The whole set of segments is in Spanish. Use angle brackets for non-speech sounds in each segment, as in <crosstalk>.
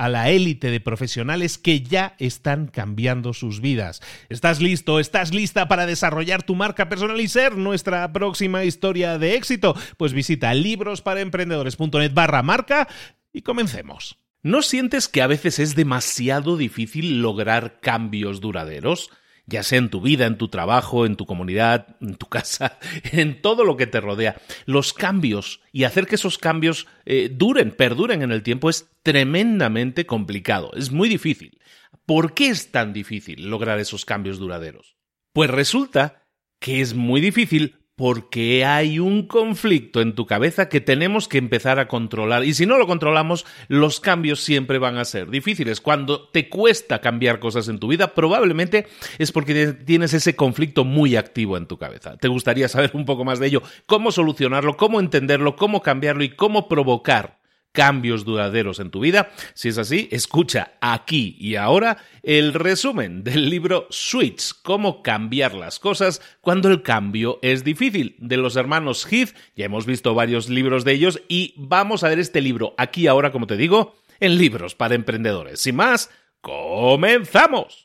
a la élite de profesionales que ya están cambiando sus vidas. ¿Estás listo? ¿Estás lista para desarrollar tu marca personal y ser nuestra próxima historia de éxito? Pues visita librosparaemprendedores.net barra marca y comencemos. ¿No sientes que a veces es demasiado difícil lograr cambios duraderos? Ya sea en tu vida, en tu trabajo, en tu comunidad, en tu <laughs> casa, en todo lo que te rodea. Los cambios y hacer que esos cambios eh, duren, perduren en el tiempo es tremendamente complicado, es muy difícil. ¿Por qué es tan difícil lograr esos cambios duraderos? Pues resulta que es muy difícil porque hay un conflicto en tu cabeza que tenemos que empezar a controlar. Y si no lo controlamos, los cambios siempre van a ser difíciles. Cuando te cuesta cambiar cosas en tu vida, probablemente es porque tienes ese conflicto muy activo en tu cabeza. ¿Te gustaría saber un poco más de ello? ¿Cómo solucionarlo? ¿Cómo entenderlo? ¿Cómo cambiarlo? ¿Y cómo provocar cambios duraderos en tu vida? Si es así, escucha aquí y ahora el resumen del libro Switch, cómo cambiar las cosas cuando el cambio es difícil, de los hermanos Heath. Ya hemos visto varios libros de ellos y vamos a ver este libro aquí ahora, como te digo, en libros para emprendedores. Sin más, comenzamos.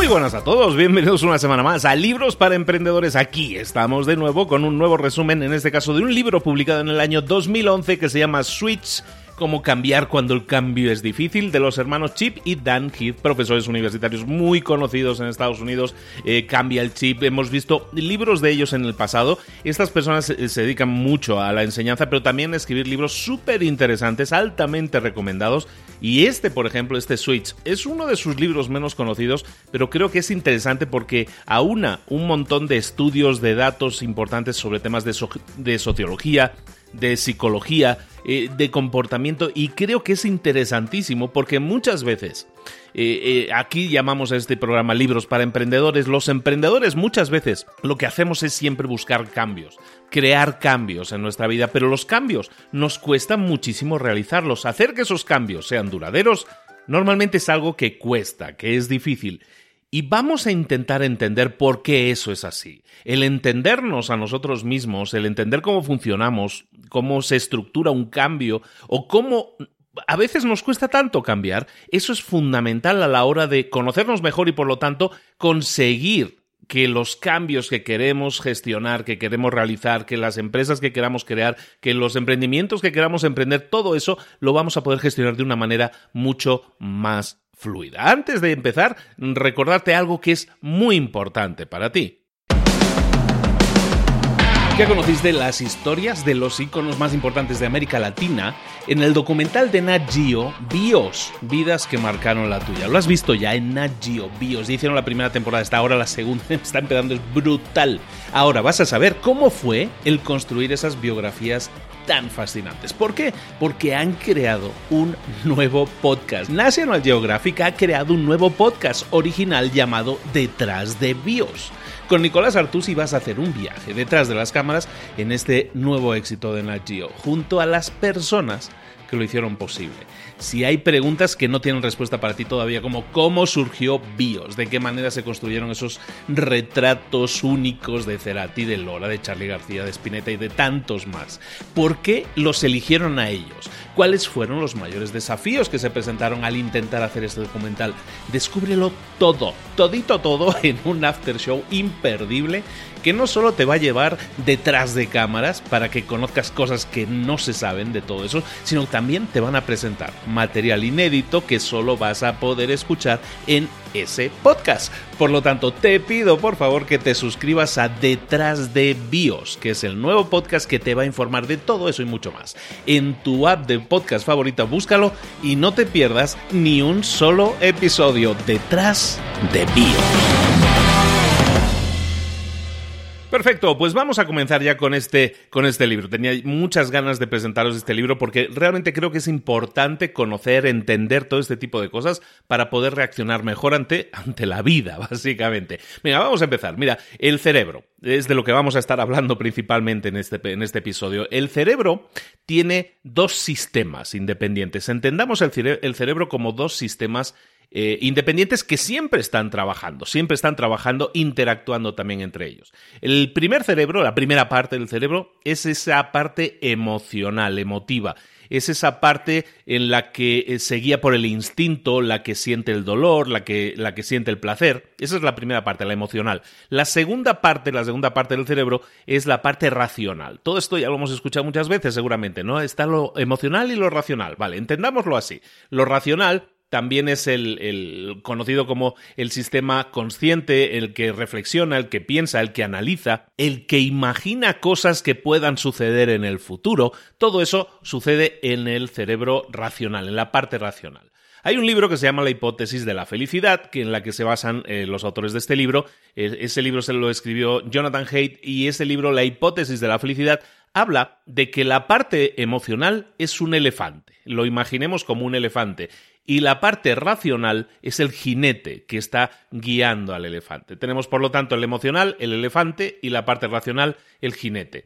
Muy buenas a todos, bienvenidos una semana más a Libros para Emprendedores. Aquí estamos de nuevo con un nuevo resumen, en este caso de un libro publicado en el año 2011 que se llama Switch Cómo cambiar cuando el cambio es difícil, de los hermanos Chip y Dan Heath, profesores universitarios muy conocidos en Estados Unidos. Eh, cambia el chip, hemos visto libros de ellos en el pasado. Estas personas se dedican mucho a la enseñanza, pero también a escribir libros súper interesantes, altamente recomendados. Y este, por ejemplo, este Switch, es uno de sus libros menos conocidos, pero creo que es interesante porque aúna un montón de estudios, de datos importantes sobre temas de sociología, de psicología, eh, de comportamiento y creo que es interesantísimo porque muchas veces eh, eh, aquí llamamos a este programa Libros para Emprendedores. Los emprendedores muchas veces lo que hacemos es siempre buscar cambios, crear cambios en nuestra vida, pero los cambios nos cuesta muchísimo realizarlos. Hacer que esos cambios sean duraderos normalmente es algo que cuesta, que es difícil. Y vamos a intentar entender por qué eso es así. El entendernos a nosotros mismos, el entender cómo funcionamos, cómo se estructura un cambio o cómo a veces nos cuesta tanto cambiar, eso es fundamental a la hora de conocernos mejor y por lo tanto conseguir que los cambios que queremos gestionar, que queremos realizar, que las empresas que queramos crear, que los emprendimientos que queramos emprender, todo eso lo vamos a poder gestionar de una manera mucho más fluida. Antes de empezar, recordarte algo que es muy importante para ti. Ya conociste las historias de los iconos más importantes de América Latina en el documental de Nat Geo, Bios, vidas que marcaron la tuya. Lo has visto ya en Nat Geo, Bios. Ya hicieron la primera temporada, está ahora la segunda, <laughs> está empezando, es brutal. Ahora vas a saber cómo fue el construir esas biografías tan fascinantes. ¿Por qué? Porque han creado un nuevo podcast. National Geographic ha creado un nuevo podcast original llamado Detrás de Bios con Nicolás Artusi vas a hacer un viaje detrás de las cámaras en este nuevo éxito de Nat Geo, junto a las personas que lo hicieron posible. Si hay preguntas que no tienen respuesta para ti todavía, como cómo surgió BIOS, de qué manera se construyeron esos retratos únicos de Cerati, de Lora, de Charlie García, de Spinetta y de tantos más, ¿por qué los eligieron a ellos? ¿Cuáles fueron los mayores desafíos que se presentaron al intentar hacer este documental? Descúbrelo todo, todito todo <laughs> en un after show imperdible que no solo te va a llevar detrás de cámaras para que conozcas cosas que no se saben de todo eso, sino también te van a presentar material inédito que solo vas a poder escuchar en ese podcast. Por lo tanto, te pido por favor que te suscribas a Detrás de BIOS, que es el nuevo podcast que te va a informar de todo eso y mucho más. En tu app de podcast favorita, búscalo y no te pierdas ni un solo episodio Detrás de BIOS. Perfecto, pues vamos a comenzar ya con este, con este libro. Tenía muchas ganas de presentaros este libro porque realmente creo que es importante conocer, entender todo este tipo de cosas para poder reaccionar mejor ante, ante la vida, <laughs> básicamente. Mira, vamos a empezar. Mira, el cerebro es de lo que vamos a estar hablando principalmente en este, en este episodio. El cerebro tiene dos sistemas independientes. Entendamos el, el cerebro como dos sistemas eh, independientes que siempre están trabajando, siempre están trabajando, interactuando también entre ellos. El primer cerebro, la primera parte del cerebro, es esa parte emocional, emotiva. Es esa parte en la que eh, se guía por el instinto, la que siente el dolor, la que, la que siente el placer. Esa es la primera parte, la emocional. La segunda parte, la segunda parte del cerebro, es la parte racional. Todo esto ya lo hemos escuchado muchas veces, seguramente, ¿no? Está lo emocional y lo racional. Vale, entendámoslo así. Lo racional también es el, conocido como el sistema consciente, el que reflexiona, el que piensa, el que analiza, el que imagina cosas que puedan suceder en el futuro. Todo eso sucede en el cerebro racional, en la parte racional. Hay un libro que se llama La hipótesis de la felicidad, que en la que se basan eh, los autores de este libro. E, ese libro se lo escribió Jonathan Haidt y ese libro, La hipótesis de la felicidad, habla de que la parte emocional es un elefante. Lo imaginemos como un elefante y la parte racional es el jinete que está guiando al elefante. Tenemos, por lo tanto, el emocional, el elefante, y la parte racional, el jinete.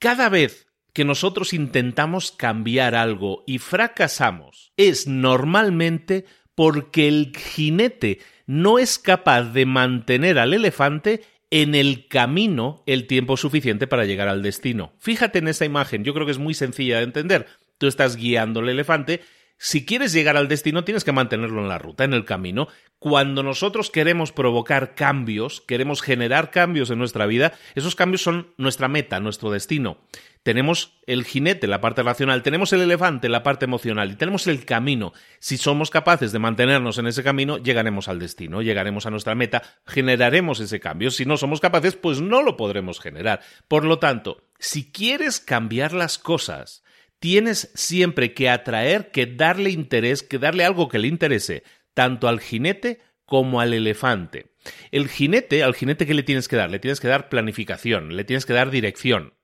Cada vez que nosotros intentamos cambiar algo y fracasamos, es normalmente porque el jinete no es capaz de mantener al elefante en el camino el tiempo suficiente para llegar al destino. Fíjate en esa imagen, yo creo que es muy sencilla de entender. Tú estás guiando al elefante si quieres llegar al destino, tienes que mantenerlo en la ruta, en el camino. Cuando nosotros queremos provocar cambios, queremos generar cambios en nuestra vida, esos cambios son nuestra meta, nuestro destino. Tenemos el jinete, la parte racional, tenemos el elefante, la parte emocional, y tenemos el camino. Si somos capaces de mantenernos en ese camino, llegaremos al destino, llegaremos a nuestra meta, generaremos ese cambio. Si no somos capaces, pues no lo podremos generar. Por lo tanto, si quieres cambiar las cosas, tienes siempre que atraer, que darle interés, que darle algo que le interese, tanto al jinete como al elefante. El jinete, al jinete, ¿qué le tienes que dar? Le tienes que dar planificación, le tienes que dar dirección.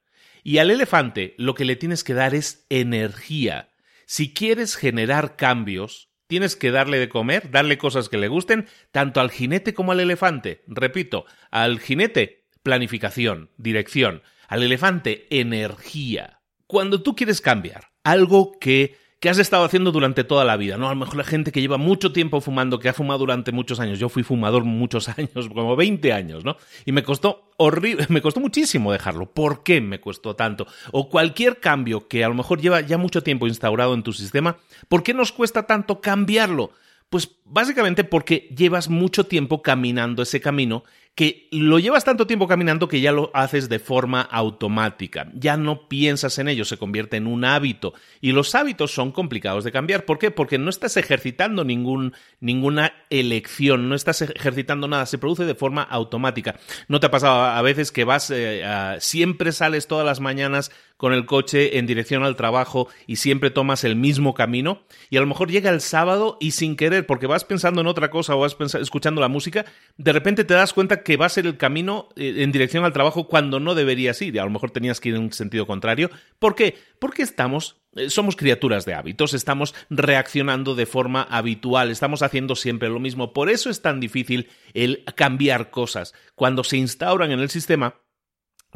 Y al elefante lo que le tienes que dar es energía. Si quieres generar cambios, tienes que darle de comer, darle cosas que le gusten, tanto al jinete como al elefante. Repito, al jinete, planificación, dirección. Al elefante, energía. Cuando tú quieres cambiar algo que que has estado haciendo durante toda la vida, ¿no? A lo mejor la gente que lleva mucho tiempo fumando, que ha fumado durante muchos años. Yo fui fumador muchos <laughs> años, como 20 años, ¿no? Y me costó horrible, <laughs> me costó muchísimo dejarlo. ¿Por qué me costó tanto? O cualquier cambio que a lo mejor lleva ya mucho tiempo instaurado en tu sistema, ¿por qué nos cuesta tanto cambiarlo? Pues básicamente porque llevas mucho tiempo caminando ese camino que lo llevas tanto tiempo caminando que ya lo haces de forma automática, ya no piensas en ello, se convierte en un hábito y los hábitos son complicados de cambiar. ¿Por qué? Porque no estás ejercitando ninguna elección, no estás ejercitando nada, se produce de forma automática. ¿No te ha pasado a veces que vas, eh, siempre sales todas las mañanas con el coche en dirección al trabajo y siempre tomas el mismo camino y a lo mejor llega el sábado y sin querer, porque vas pensando en otra cosa o vas escuchando la música, de repente te das cuenta que va a ser el camino eh, en dirección al trabajo cuando no deberías ir. A lo mejor tenías que ir en un sentido contrario. ¿Por qué? Porque estamos eh, somos criaturas de hábitos, estamos reaccionando de forma habitual, estamos haciendo siempre lo mismo. Por eso es tan difícil el cambiar cosas. Cuando se instauran en el sistema,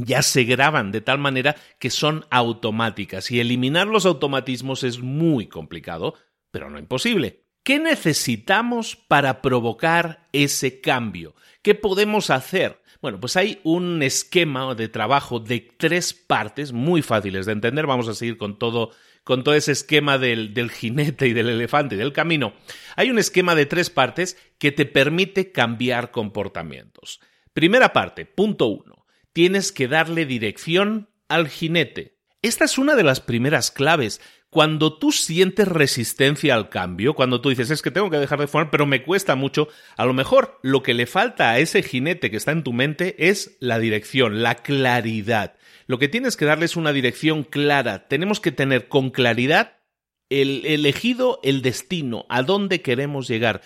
ya se graban de tal manera que son automáticas y eliminar los automatismos es muy complicado, pero no imposible. ¿Qué necesitamos para provocar ese cambio? ¿Qué podemos hacer? Bueno, pues hay un esquema de trabajo de tres partes muy fáciles de entender. Vamos a seguir con todo, con todo ese esquema del, del jinete y del elefante y del camino. Hay un esquema de tres partes que te permite cambiar comportamientos. Primera parte, punto uno. Tienes que darle dirección al jinete. Esta es una de las primeras claves cuando tú sientes resistencia al cambio, cuando tú dices es que tengo que dejar de fumar, pero me cuesta mucho, a lo mejor lo que le falta a ese jinete que está en tu mente es la dirección, la claridad. Lo que tienes que darle es una dirección clara. Tenemos que tener con claridad el elegido el destino, a dónde queremos llegar.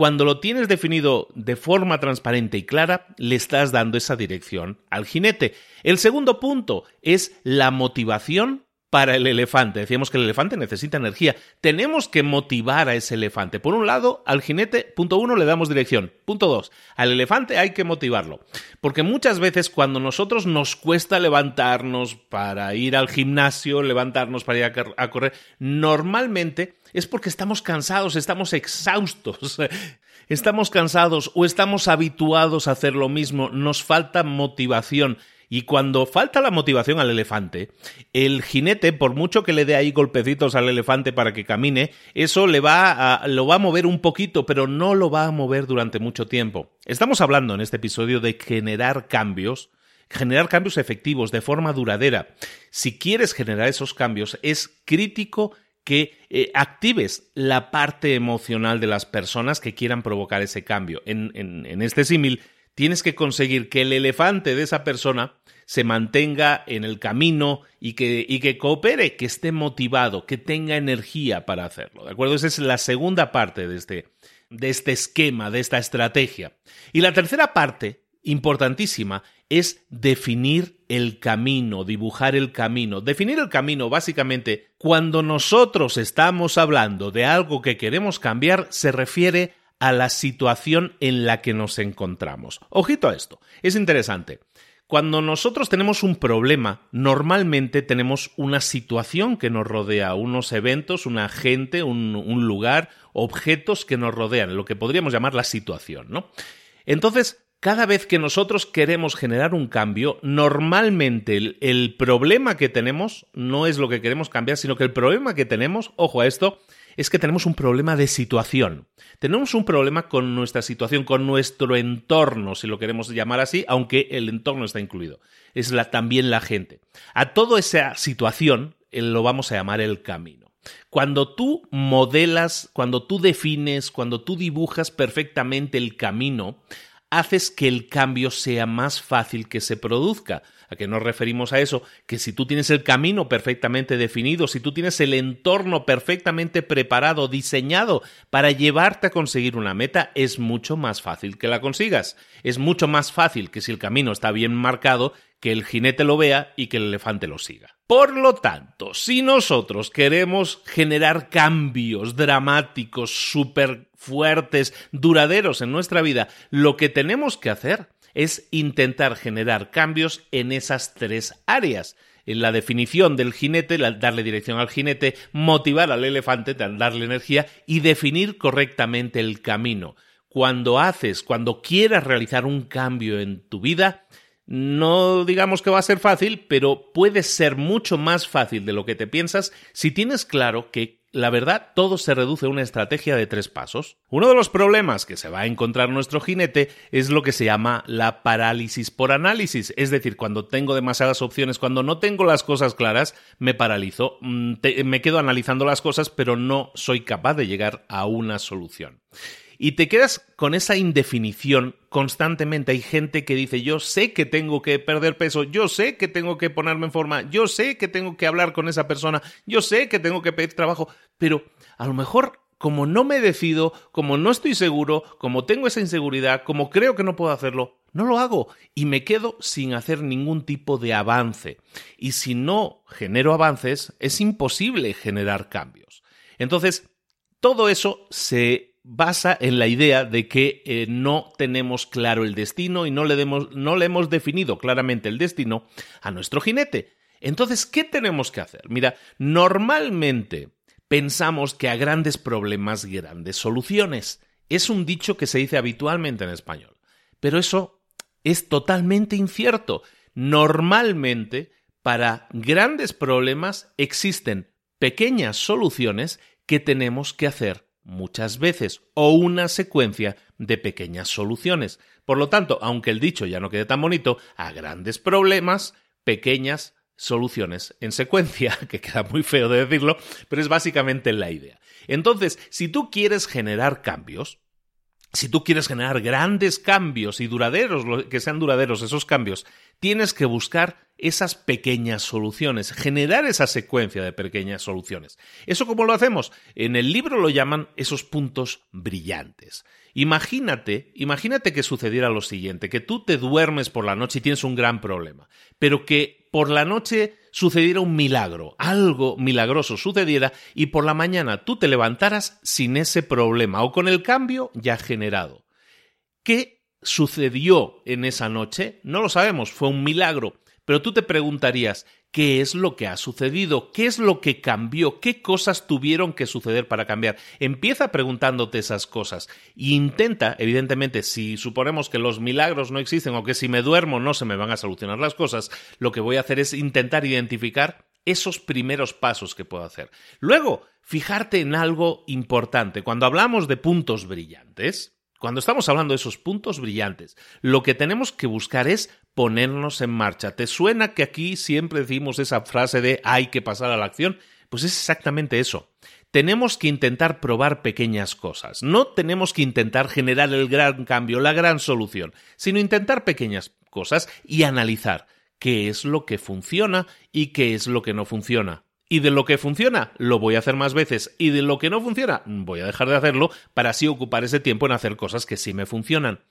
Cuando lo tienes definido de forma transparente y clara, le estás dando esa dirección al jinete. El segundo punto es la motivación para el elefante. Decíamos que el elefante necesita energía. Tenemos que motivar a ese elefante. Por un lado, al jinete, punto uno, le damos dirección. Punto dos, al elefante hay que motivarlo. Porque muchas veces cuando nosotros nos cuesta levantarnos para ir al gimnasio, levantarnos para ir a, correr, normalmente es porque estamos cansados, estamos exhaustos. <laughs> Estamos cansados o estamos habituados a hacer lo mismo, nos falta motivación. Y cuando falta la motivación al elefante, el jinete, por mucho que le dé ahí golpecitos al elefante para que camine, eso le va a, lo va a mover un poquito, pero no lo va a mover durante mucho tiempo. Estamos hablando en este episodio de generar cambios, generar cambios efectivos de forma duradera. Si quieres generar esos cambios, es crítico que eh, actives la parte emocional de las personas que quieran provocar ese cambio. En, este símil, tienes que conseguir que el elefante de esa persona se mantenga en el camino y que, y que coopere, que esté motivado, que tenga energía para hacerlo. ¿De acuerdo? Esa es la segunda parte de este, de este esquema, de esta estrategia. Y la tercera parte, importantísima, es definir el camino, dibujar el camino. Definir el camino, básicamente, cuando nosotros estamos hablando de algo que queremos cambiar, se refiere a la situación en la que nos encontramos. Ojito a esto, es interesante. Cuando nosotros tenemos un problema, normalmente tenemos una situación que nos rodea, unos eventos, una gente, un, lugar, objetos que nos rodean, lo que podríamos llamar la situación, ¿no? Entonces, cada vez que nosotros queremos generar un cambio, normalmente el, problema que tenemos no es lo que queremos cambiar, sino que el problema que tenemos, ojo a esto, es que tenemos un problema de situación. Tenemos un problema con nuestra situación, con nuestro entorno, si lo queremos llamar así, aunque el entorno está incluido. Es también la gente. A toda esa situación eh, lo vamos a llamar el camino. Cuando tú modelas, cuando tú defines, cuando tú dibujas perfectamente el camino, haces que el cambio sea más fácil que se produzca. ¿A qué nos referimos a eso? Que si tú tienes el camino perfectamente definido, si tú tienes el entorno perfectamente preparado, diseñado para llevarte a conseguir una meta, es mucho más fácil que la consigas. Es mucho más fácil que si el camino está bien marcado, que el jinete lo vea y que el elefante lo siga. Por lo tanto, si nosotros queremos generar cambios dramáticos, súper fuertes, duraderos en nuestra vida, lo que tenemos que hacer es intentar generar cambios en esas tres áreas. En la definición del jinete, darle dirección al jinete, motivar al elefante, darle energía y definir correctamente el camino. Cuando haces, cuando quieras realizar un cambio en tu vida, no digamos que va a ser fácil, pero puede ser mucho más fácil de lo que te piensas si tienes claro que la verdad, todo se reduce a una estrategia de tres pasos. Uno de los problemas que se va a encontrar nuestro jinete es lo que se llama la parálisis por análisis, es decir, cuando tengo demasiadas opciones, cuando no tengo las cosas claras, me paralizo, mm, me quedo analizando las cosas, pero no soy capaz de llegar a una solución y te quedas con esa indefinición constantemente. Hay gente que dice, yo sé que tengo que perder peso, yo sé que tengo que ponerme en forma, yo sé que tengo que hablar con esa persona, yo sé que tengo que pedir trabajo, pero a lo mejor como no me decido, como no estoy seguro, como tengo esa inseguridad, como creo que no puedo hacerlo, no lo hago y me quedo sin hacer ningún tipo de avance. Y si no genero avances, es imposible generar cambios. Entonces, todo eso se basa en la idea de que eh, no tenemos claro el destino y no le, no le hemos definido claramente el destino a nuestro jinete. Entonces, ¿qué tenemos que hacer? Mira, normalmente pensamos que a grandes problemas, grandes soluciones. Es un dicho que se dice habitualmente en español. Pero eso es totalmente incierto. Normalmente, para grandes problemas existen pequeñas soluciones que tenemos que hacer muchas veces o una secuencia de pequeñas soluciones. Por lo tanto, aunque el dicho ya no quede tan bonito, a grandes problemas, pequeñas soluciones en secuencia, <laughs> que queda muy feo de decirlo, pero es básicamente la idea. Entonces, si tú quieres generar cambios, si tú quieres generar grandes cambios y duraderos, que sean duraderos esos cambios, tienes que buscar esas pequeñas soluciones, generar esa secuencia de pequeñas soluciones. ¿Eso cómo lo hacemos? En el libro lo llaman esos puntos brillantes. Imagínate, imagínate que sucediera lo siguiente, que tú te duermes por la noche y tienes un gran problema, pero que por la noche sucediera un milagro, algo milagroso sucediera y por la mañana tú te levantaras sin ese problema o con el cambio ya generado. ¿Qué sucedió en esa noche? No lo sabemos, fue un milagro, pero tú te preguntarías, ¿qué es lo que ha sucedido? ¿Qué es lo que cambió? ¿Qué cosas tuvieron que suceder para cambiar? Empieza preguntándote esas cosas e intenta, evidentemente, si suponemos que los milagros no existen o que si me duermo no se me van a solucionar las cosas, lo que voy a hacer es intentar identificar esos primeros pasos que puedo hacer. Luego, fijarte en algo importante. Cuando hablamos de puntos brillantes, cuando estamos hablando de esos puntos brillantes, lo que tenemos que buscar es ponernos en marcha. ¿Te suena que aquí siempre decimos esa frase de hay que pasar a la acción? Pues es exactamente eso. Tenemos que intentar probar pequeñas cosas. No tenemos que intentar generar el gran cambio, la gran solución, sino intentar pequeñas cosas y analizar qué es lo que funciona y qué es lo que no funciona. Y de lo que funciona, lo voy a hacer más veces. Y de lo que no funciona, voy a dejar de hacerlo para así ocupar ese tiempo en hacer cosas que sí me funcionan.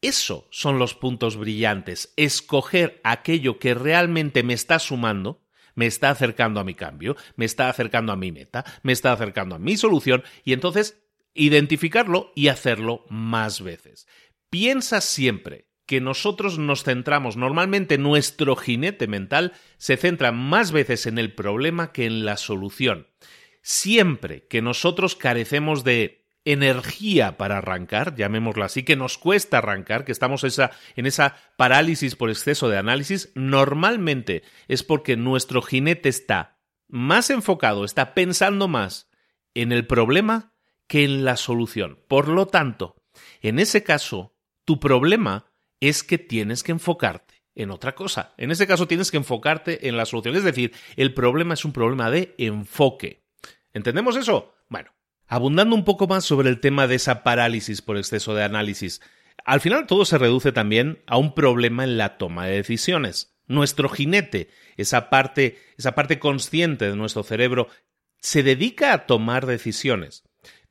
Eso son los puntos brillantes. Escoger aquello que realmente me está sumando, me está acercando a mi cambio, me está acercando a mi meta, me está acercando a mi solución y entonces identificarlo y hacerlo más veces. Piensa siempre que nosotros nos centramos, normalmente nuestro jinete mental se centra más veces en el problema que en la solución. Siempre que nosotros carecemos de energía para arrancar, llamémoslo así, que nos cuesta arrancar, que estamos esa, en esa parálisis por exceso de análisis, normalmente es porque nuestro jinete está más enfocado, está pensando más en el problema que en la solución. Por lo tanto, en ese caso, tu problema es que tienes que enfocarte en otra cosa. En ese caso tienes que enfocarte en la solución. Es decir, el problema es un problema de enfoque. ¿Entendemos eso? Bueno, abundando un poco más sobre el tema de esa parálisis por exceso de análisis. Al final todo se reduce también a un problema en la toma de decisiones. Nuestro jinete, esa parte, esa parte consciente de nuestro cerebro, se dedica a tomar decisiones,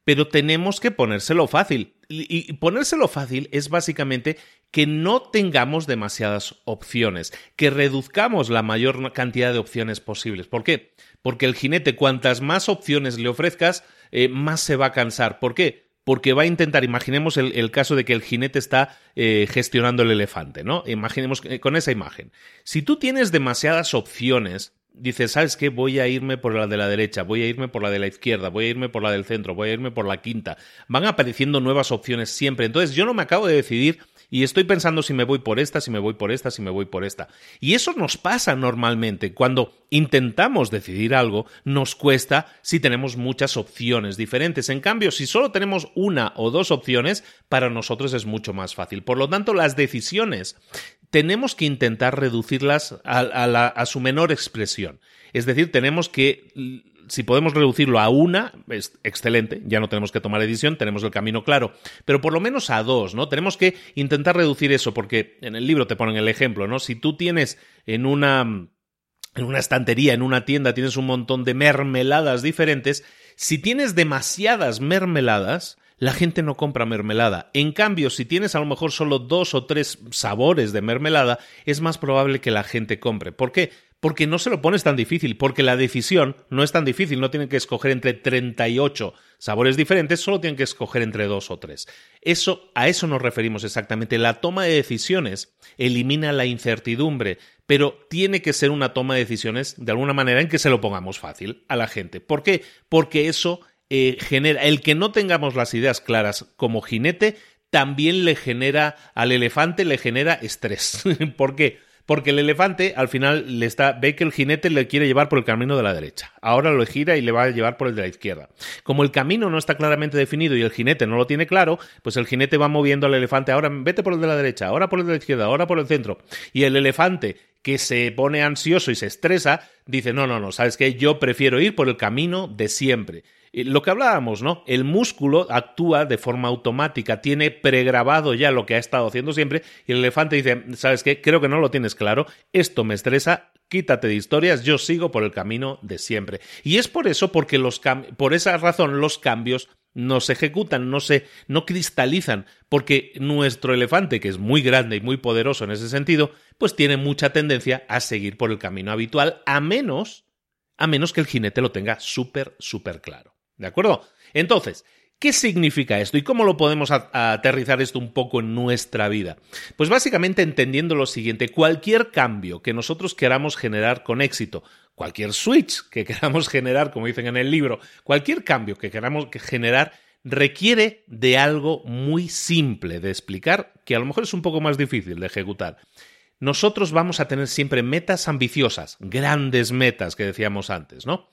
pero tenemos que ponérselo fácil. Y ponérselo fácil es básicamente que no tengamos demasiadas opciones, que reduzcamos la mayor cantidad de opciones posibles. ¿Por qué? Porque el jinete, cuantas más opciones le ofrezcas, eh, más se va a cansar. ¿Por qué? Porque va a intentar, imaginemos el, caso de que el jinete está eh, gestionando el elefante, ¿no? Imaginemos eh, con esa imagen. Si tú tienes demasiadas opciones, dices, ¿sabes qué? Voy a irme por la de la derecha, voy a irme por la de la izquierda, voy a irme por la del centro, voy a irme por la quinta. Van apareciendo nuevas opciones siempre. Entonces yo no me acabo de decidir y estoy pensando si me voy por esta, si me voy por esta, si me voy por esta. Y eso nos pasa normalmente. Cuando intentamos decidir algo, nos cuesta si tenemos muchas opciones diferentes. En cambio, si solo tenemos una o dos opciones, para nosotros es mucho más fácil. Por lo tanto, las decisiones tenemos que intentar reducirlas a, su menor expresión. Es decir, tenemos que si podemos reducirlo a una, es excelente, ya no tenemos que tomar decisión, tenemos el camino claro, pero por lo menos a dos, ¿no? Tenemos que intentar reducir eso, porque en el libro te ponen el ejemplo, ¿no? Si tú tienes en una, en una estantería, en una tienda, tienes un montón de mermeladas diferentes, si tienes demasiadas mermeladas, la gente no compra mermelada. En cambio, si tienes a lo mejor solo dos o tres sabores de mermelada, es más probable que la gente compre. ¿Por qué? Porque no se lo pones tan difícil, porque la decisión no es tan difícil, no tienen que escoger entre 38 sabores diferentes, solo tienen que escoger entre dos o tres. Eso, a eso nos referimos exactamente. La toma de decisiones elimina la incertidumbre, pero tiene que ser una toma de decisiones de alguna manera en que se lo pongamos fácil a la gente. ¿Por qué? Porque eso eh, genera, el que no tengamos las ideas claras como jinete, también le genera, al elefante le genera estrés. <laughs> ¿Por qué? Porque el elefante al final le está, ve que el jinete le quiere llevar por el camino de la derecha. Ahora lo gira y le va a llevar por el de la izquierda. Como el camino no está claramente definido y el jinete no lo tiene claro, pues el jinete va moviendo al elefante. Ahora vete por el de la derecha, ahora por el de la izquierda, ahora por el centro. Y el elefante que se pone ansioso y se estresa, dice, no, no, no, sabes que yo prefiero ir por el camino de siempre. Lo que hablábamos, ¿no? El músculo actúa de forma automática, tiene pregrabado ya lo que ha estado haciendo siempre y el elefante dice, ¿sabes qué? Creo que no lo tienes claro, esto me estresa, quítate de historias, yo sigo por el camino de siempre. Y es por eso, porque los por esa razón los cambios no se ejecutan, no se no cristalizan, porque nuestro elefante, que es muy grande y muy poderoso en ese sentido, pues tiene mucha tendencia a seguir por el camino habitual, a menos a menos que el jinete lo tenga súper, súper claro. ¿De acuerdo? Entonces, ¿Qué significa esto y cómo lo podemos aterrizar esto un poco en nuestra vida? Pues básicamente entendiendo lo siguiente, cualquier cambio que nosotros queramos generar con éxito, cualquier switch que <laughs> queramos generar, como dicen en el libro, cualquier cambio que queramos generar requiere de algo muy simple de explicar, que a lo mejor es un poco más difícil de ejecutar. Nosotros vamos a tener siempre metas ambiciosas, grandes metas que decíamos antes, ¿no?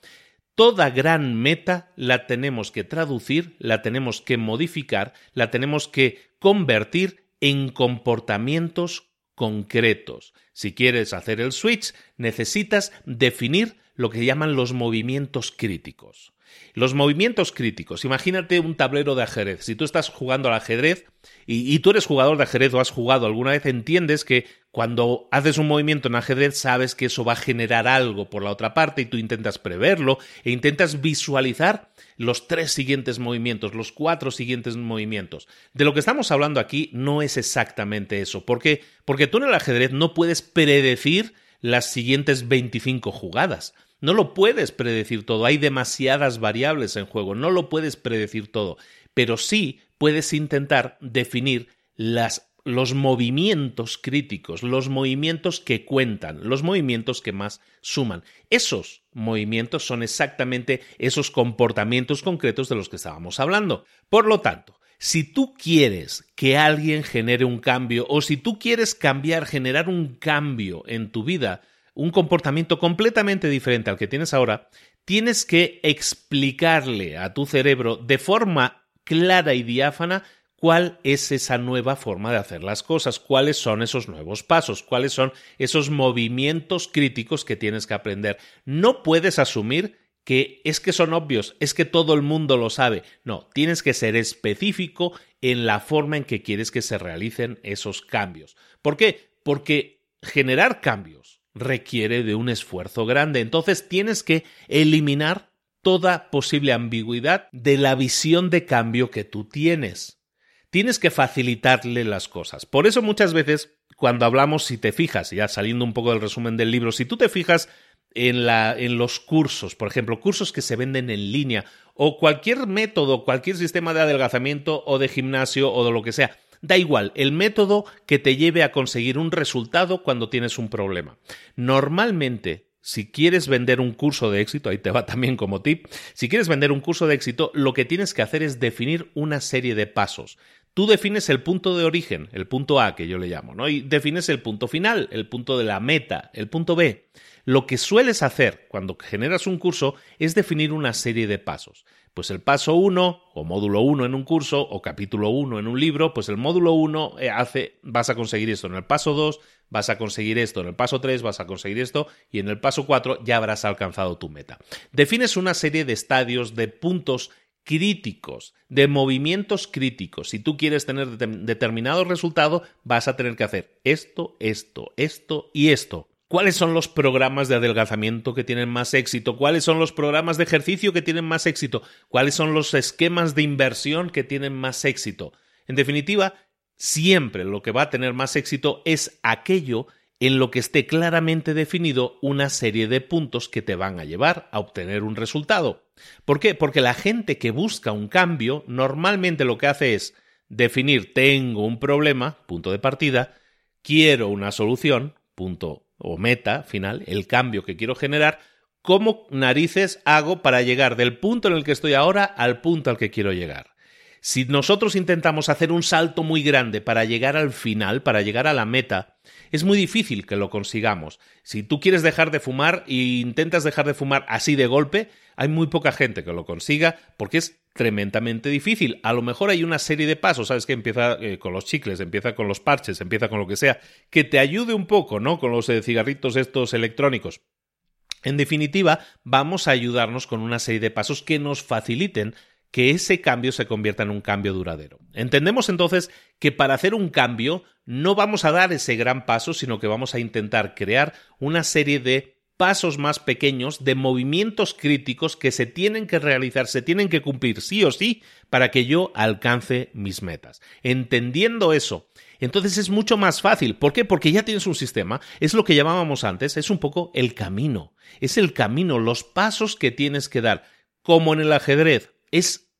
Toda gran meta la tenemos que traducir, la tenemos que modificar, la tenemos que convertir en comportamientos concretos. Si quieres hacer el switch, necesitas definir lo que llaman los movimientos críticos. Los movimientos críticos. Imagínate un tablero de ajedrez. Si tú estás jugando al ajedrez y, tú eres jugador de ajedrez o has jugado alguna vez, entiendes que cuando haces un movimiento en ajedrez sabes que eso va a generar algo por la otra parte y tú intentas preverlo e intentas visualizar los tres siguientes movimientos, los cuatro siguientes movimientos. De lo que estamos hablando aquí no es exactamente eso. ¿Por qué? Porque tú en el ajedrez no puedes predecir las siguientes 25 jugadas. No lo puedes predecir todo, hay demasiadas variables en juego, no lo puedes predecir todo, pero sí puedes intentar definir los movimientos críticos, los movimientos que cuentan, los movimientos que más suman. Esos movimientos son exactamente esos comportamientos concretos de los que estábamos hablando. Por lo tanto, si tú quieres que alguien genere un cambio o si tú quieres cambiar, generar un cambio en tu vida, un comportamiento completamente diferente al que tienes ahora, tienes que explicarle a tu cerebro de forma clara y diáfana cuál es esa nueva forma de hacer las cosas, cuáles son esos nuevos pasos, cuáles son esos movimientos críticos que tienes que aprender. No puedes asumir que es que son obvios, es que todo el mundo lo sabe. No, tienes que ser específico en la forma en que quieres que se realicen esos cambios. ¿Por qué? Porque generar cambios requiere de un esfuerzo grande. Entonces tienes que eliminar toda posible ambigüedad de la visión de cambio que tú tienes. Tienes que facilitarle las cosas. Por eso muchas veces cuando hablamos, si te fijas, ya saliendo un poco del resumen del libro, si tú te fijas en, la, en los cursos, por ejemplo, cursos que se venden en línea o cualquier método, cualquier sistema de adelgazamiento o de gimnasio o de lo que sea, Da igual, el método que te lleve a conseguir un resultado cuando tienes un problema. Normalmente, si quieres vender un curso de éxito, ahí te va también como tip, si quieres vender un curso de éxito, lo que tienes que hacer es definir una serie de pasos. Tú defines el punto de origen, el punto A que yo le llamo, ¿no? Y defines el punto final, el punto de la meta, el punto B. Lo que sueles hacer cuando generas un curso es definir una serie de pasos. Pues el paso 1 o módulo 1 en un curso o capítulo 1 en un libro, pues el módulo 1 eh, hace, vas a conseguir esto. En el paso 2 vas a conseguir esto. En el paso 3 vas a conseguir esto. Y en el paso 4 ya habrás alcanzado tu meta. Defines una serie de estadios, de puntos críticos, de movimientos críticos. Si tú quieres tener determinado resultado, vas a tener que hacer esto, esto, esto y esto. ¿Cuáles son los programas de adelgazamiento que tienen más éxito? ¿Cuáles son los programas de ejercicio que tienen más éxito? ¿Cuáles son los esquemas de inversión que tienen más éxito? En definitiva, siempre lo que va a tener más éxito es aquello en lo que esté claramente definido una serie de puntos que te van a llevar a obtener un resultado. ¿Por qué? Porque la gente que busca un cambio normalmente lo que hace es definir tengo un problema, punto de partida, quiero una solución, punto o meta final, el cambio que quiero generar, ¿cómo narices hago para llegar del punto en el que estoy ahora al punto al que quiero llegar? Si nosotros intentamos hacer un salto muy grande para llegar al final, para llegar a la meta, es muy difícil que lo consigamos. Si tú quieres dejar de fumar e intentas dejar de fumar así de golpe, hay muy poca gente que lo consiga porque es tremendamente difícil. A lo mejor hay una serie de pasos, ¿sabes? Que empieza eh, con los chicles, empieza con los parches, empieza con lo que sea, que te ayude un poco, ¿no? Con los eh, cigarritos estos electrónicos. En definitiva, vamos a ayudarnos con una serie de pasos que nos faciliten que ese cambio se convierta en un cambio duradero. Entendemos entonces que para hacer un cambio no vamos a dar ese gran paso, sino que vamos a intentar crear una serie de pasos más pequeños de movimientos críticos que se tienen que realizar, se tienen que cumplir sí o sí para que yo alcance mis metas. Entendiendo eso, entonces es mucho más fácil. ¿Por qué? Porque ya tienes un sistema. Es lo que llamábamos antes, es un poco el camino. Es el camino, los pasos que tienes que dar. Como en el ajedrez, es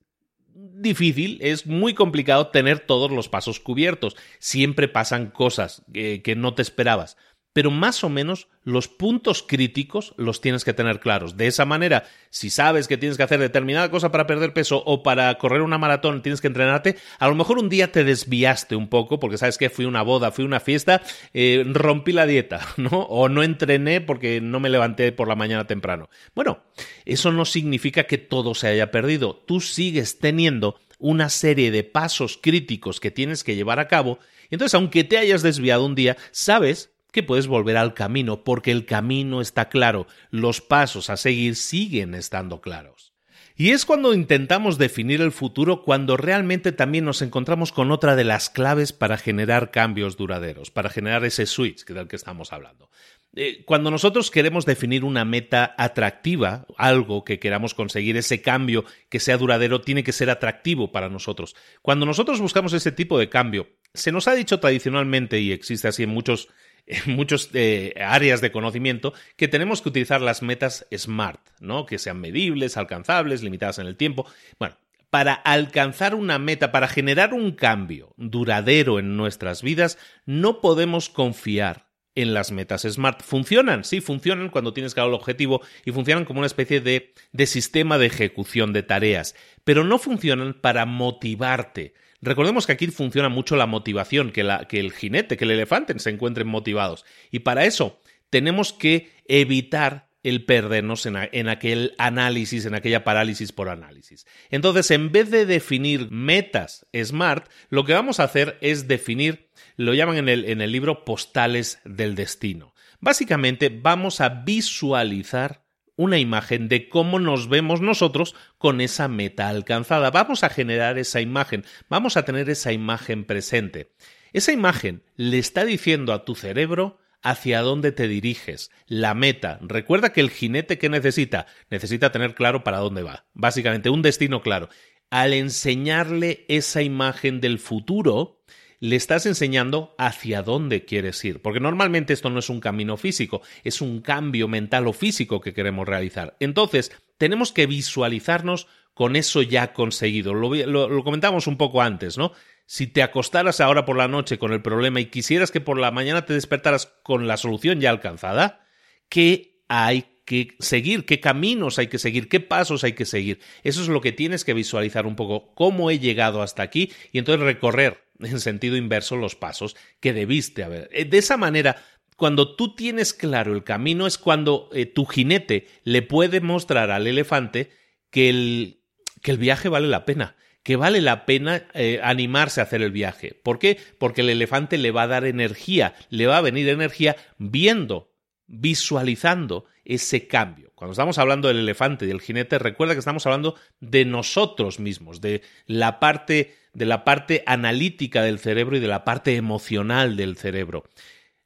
difícil, es muy complicado tener todos los pasos cubiertos. Siempre pasan cosas que, que no te esperabas pero más o menos los puntos críticos los tienes que tener claros. De esa manera, si sabes que tienes que hacer determinada cosa para perder peso o para correr una maratón tienes que entrenarte, a lo mejor un día te desviaste un poco porque sabes que fui una boda, fui una fiesta, eh, rompí la dieta, <laughs> ¿no? O no entrené porque no me levanté por la mañana temprano. Bueno, eso no significa que todo se haya perdido. Tú sigues teniendo una serie de pasos críticos que tienes que llevar a cabo. Y entonces, aunque te hayas desviado un día, sabes que puedes volver al camino porque el camino está claro, los pasos a seguir siguen estando claros. Y es cuando intentamos definir el futuro cuando realmente también nos encontramos con otra de las claves para generar cambios duraderos, para generar ese switch del que estamos hablando. Eh, cuando nosotros queremos definir una meta atractiva, algo que queramos conseguir, ese cambio que sea duradero, tiene que ser atractivo para nosotros. Cuando nosotros buscamos ese tipo de cambio, se nos ha dicho tradicionalmente, y existe así en muchos <laughs> en muchas eh, áreas de conocimiento que tenemos que utilizar las metas SMART, ¿no? Que sean medibles, alcanzables, limitadas en el tiempo. Bueno, para alcanzar una meta, para generar un cambio duradero en nuestras vidas, no podemos confiar en las metas SMART. Funcionan, sí, funcionan cuando tienes claro el objetivo y funcionan como una especie de, de sistema de ejecución de tareas, pero no funcionan para motivarte Recordemos que aquí funciona mucho la motivación, que, el jinete, que el elefante se encuentren motivados. Y para eso tenemos que evitar el perdernos en, aquel análisis, en aquella parálisis por análisis. Entonces, en vez de definir metas SMART, lo que vamos a hacer es definir, lo llaman en en el libro postales del destino. Básicamente, vamos a visualizar una imagen de cómo nos vemos nosotros con esa meta alcanzada. Vamos a generar esa imagen, vamos a tener esa imagen presente. Esa imagen le está diciendo a tu cerebro hacia dónde te diriges, la meta. Recuerda que el jinete que necesita, necesita tener claro para dónde va, básicamente un destino claro. Al enseñarle esa imagen del futuro, le estás enseñando hacia dónde quieres ir, porque normalmente esto no es un camino físico, es un cambio mental o físico que queremos realizar. Entonces, tenemos que visualizarnos con eso ya conseguido. Lo, comentamos un poco antes, ¿no? Si te acostaras ahora por la noche con el problema y quisieras que por la mañana te despertaras con la solución ya alcanzada, ¿qué hay que seguir, qué caminos hay que seguir, qué pasos hay que seguir. Eso es lo que tienes que visualizar un poco, cómo he llegado hasta aquí y entonces recorrer en sentido inverso los pasos que debiste haber. Eh, de esa manera, cuando tú tienes claro el camino es cuando eh, tu jinete le puede mostrar al elefante que el, que el viaje vale la pena que vale la pena eh, animarse a hacer el viaje. ¿Por qué? Porque el elefante le va a dar energía, le va a venir energía viendo, visualizando ese cambio. Cuando estamos hablando del elefante y del jinete, recuerda que estamos hablando de nosotros mismos, de la parte de la parte analítica del cerebro y de la parte emocional del cerebro.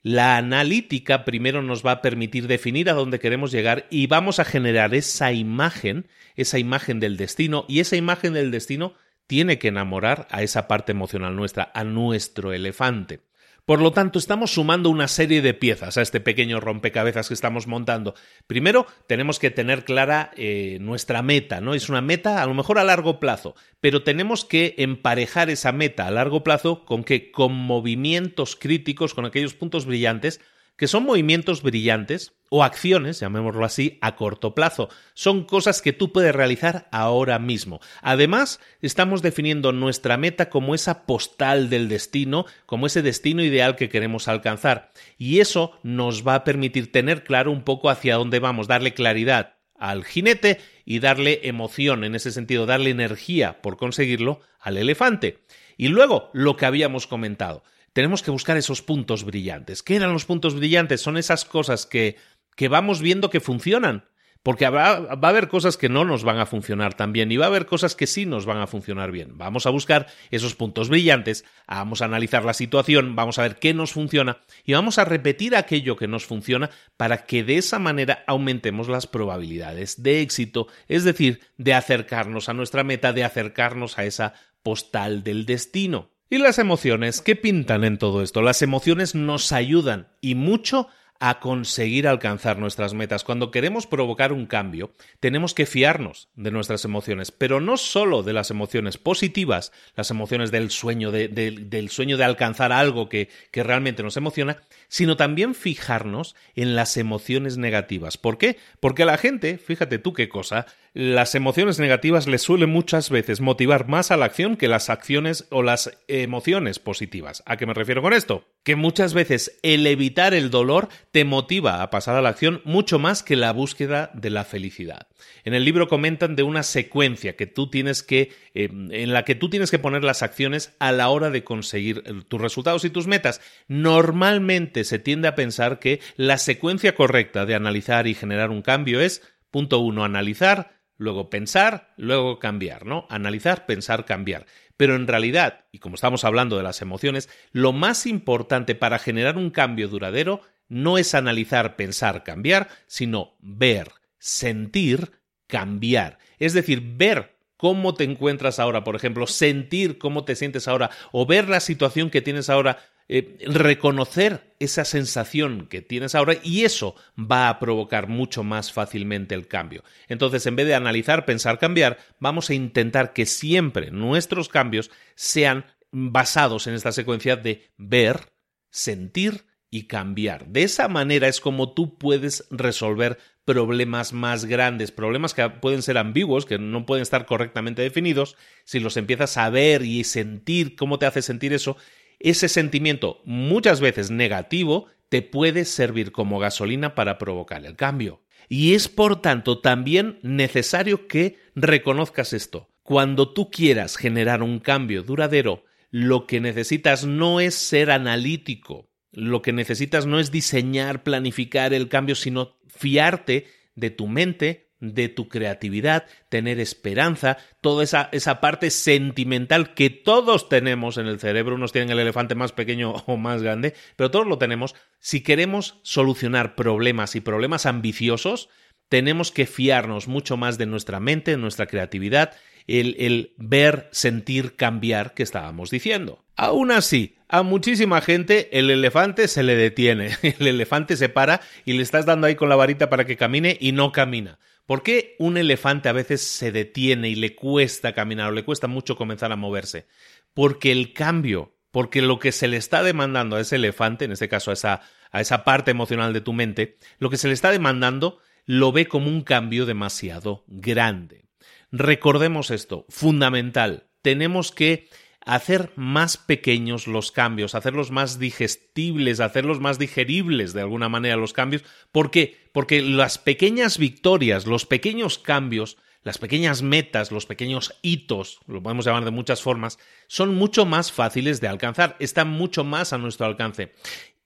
La analítica primero nos va a permitir definir a dónde queremos llegar y vamos a generar esa imagen, esa imagen del destino y esa imagen del destino tiene que enamorar a esa parte emocional nuestra, a nuestro elefante. Por lo tanto, estamos sumando una serie de piezas a este pequeño rompecabezas que estamos montando. Primero, tenemos que tener clara eh, nuestra meta, ¿no? Es una meta a lo mejor a largo plazo, pero tenemos que emparejar esa meta a largo plazo con que con movimientos críticos, con aquellos puntos brillantes que son movimientos brillantes o acciones, llamémoslo así, a corto plazo. Son cosas que tú puedes realizar ahora mismo. Además, estamos definiendo nuestra meta como esa postal del destino, como ese destino ideal que queremos alcanzar. Y eso nos va a permitir tener claro un poco hacia dónde vamos, darle claridad al jinete y darle emoción, en ese sentido, darle energía por conseguirlo al elefante. Y luego, lo que habíamos comentado, tenemos que buscar esos puntos brillantes. ¿Qué eran los puntos brillantes? Son esas cosas que, que vamos viendo que funcionan. Porque va a haber cosas que no nos van a funcionar tan bien y va a haber cosas que sí nos van a funcionar bien. Vamos a buscar esos puntos brillantes, vamos a analizar la situación, vamos a ver qué nos funciona y vamos a repetir aquello que nos funciona para que de esa manera aumentemos las probabilidades de éxito, es decir, de acercarnos a nuestra meta, de acercarnos a esa postal del destino. ¿Y las emociones? ¿Qué pintan en todo esto? Las emociones nos ayudan y mucho a conseguir alcanzar nuestras metas. Cuando queremos provocar un cambio, tenemos que fiarnos de nuestras emociones, pero no solo de las emociones positivas, las emociones del sueño, del sueño de alcanzar algo que, que realmente nos emociona, sino también fijarnos en las emociones negativas. ¿Por qué? Porque a la gente, fíjate tú qué cosa, las emociones negativas les suelen muchas veces motivar más a la acción que las acciones o las emociones positivas. ¿A qué me refiero con esto? Que muchas veces el evitar el dolor te motiva a pasar a la acción mucho más que la búsqueda de la felicidad. En el libro comentan de una secuencia que tú tienes que, eh, en la que tú tienes que poner las acciones a la hora de conseguir eh, tus resultados y tus metas. Normalmente se tiende a pensar que la secuencia correcta de analizar y generar un cambio es punto uno, analizar, luego pensar, luego cambiar, ¿no? Analizar, pensar, cambiar. Pero en realidad, y como estamos hablando de las emociones, lo más importante para generar un cambio duradero no es analizar, pensar, cambiar, sino ver, sentir, cambiar. Es decir, ver cómo te encuentras ahora, por ejemplo, sentir cómo te sientes ahora o ver la situación que tienes ahora eh, reconocer esa sensación que tienes ahora y eso va a provocar mucho más fácilmente el cambio. Entonces, en vez de analizar, pensar, cambiar, vamos a intentar que siempre nuestros cambios sean basados en esta secuencia de ver, sentir y cambiar. De esa manera es como tú puedes resolver problemas más grandes, problemas que pueden ser ambiguos, que no pueden estar correctamente definidos, si los empiezas a ver y sentir cómo te hace sentir eso, ese sentimiento, muchas veces negativo, te puede servir como gasolina para provocar el cambio. Y es por tanto también necesario que reconozcas esto. Cuando tú quieras generar un cambio duradero, lo que necesitas no es ser analítico, lo que necesitas no es diseñar, planificar el cambio, sino fiarte de tu mente, de tu creatividad, tener esperanza, toda esa, esa, parte sentimental que todos tenemos en el cerebro, unos tienen el elefante más pequeño <laughs> o más grande, pero todos lo tenemos. Si queremos solucionar problemas y problemas ambiciosos, tenemos que fiarnos mucho más de nuestra mente, de nuestra creatividad, el, el ver, sentir, cambiar que estábamos diciendo. Aún así, a muchísima gente el elefante se le detiene, <laughs> el elefante se para y le estás dando ahí con la varita para que camine y no camina. ¿Por qué un elefante a veces se detiene y le cuesta caminar o le cuesta mucho comenzar a moverse? Porque el cambio, porque lo que se le está demandando a ese elefante, en este caso a esa, a esa parte emocional de tu mente, lo que se le está demandando lo ve como un cambio demasiado grande. Recordemos esto, fundamental, tenemos que hacer más pequeños los cambios, hacerlos más digestibles, hacerlos más digeribles de alguna manera los cambios. ¿Por qué? Porque las pequeñas victorias, los pequeños cambios, las pequeñas metas, los pequeños hitos, lo podemos llamar de muchas formas, son mucho más fáciles de alcanzar, están mucho más a nuestro alcance.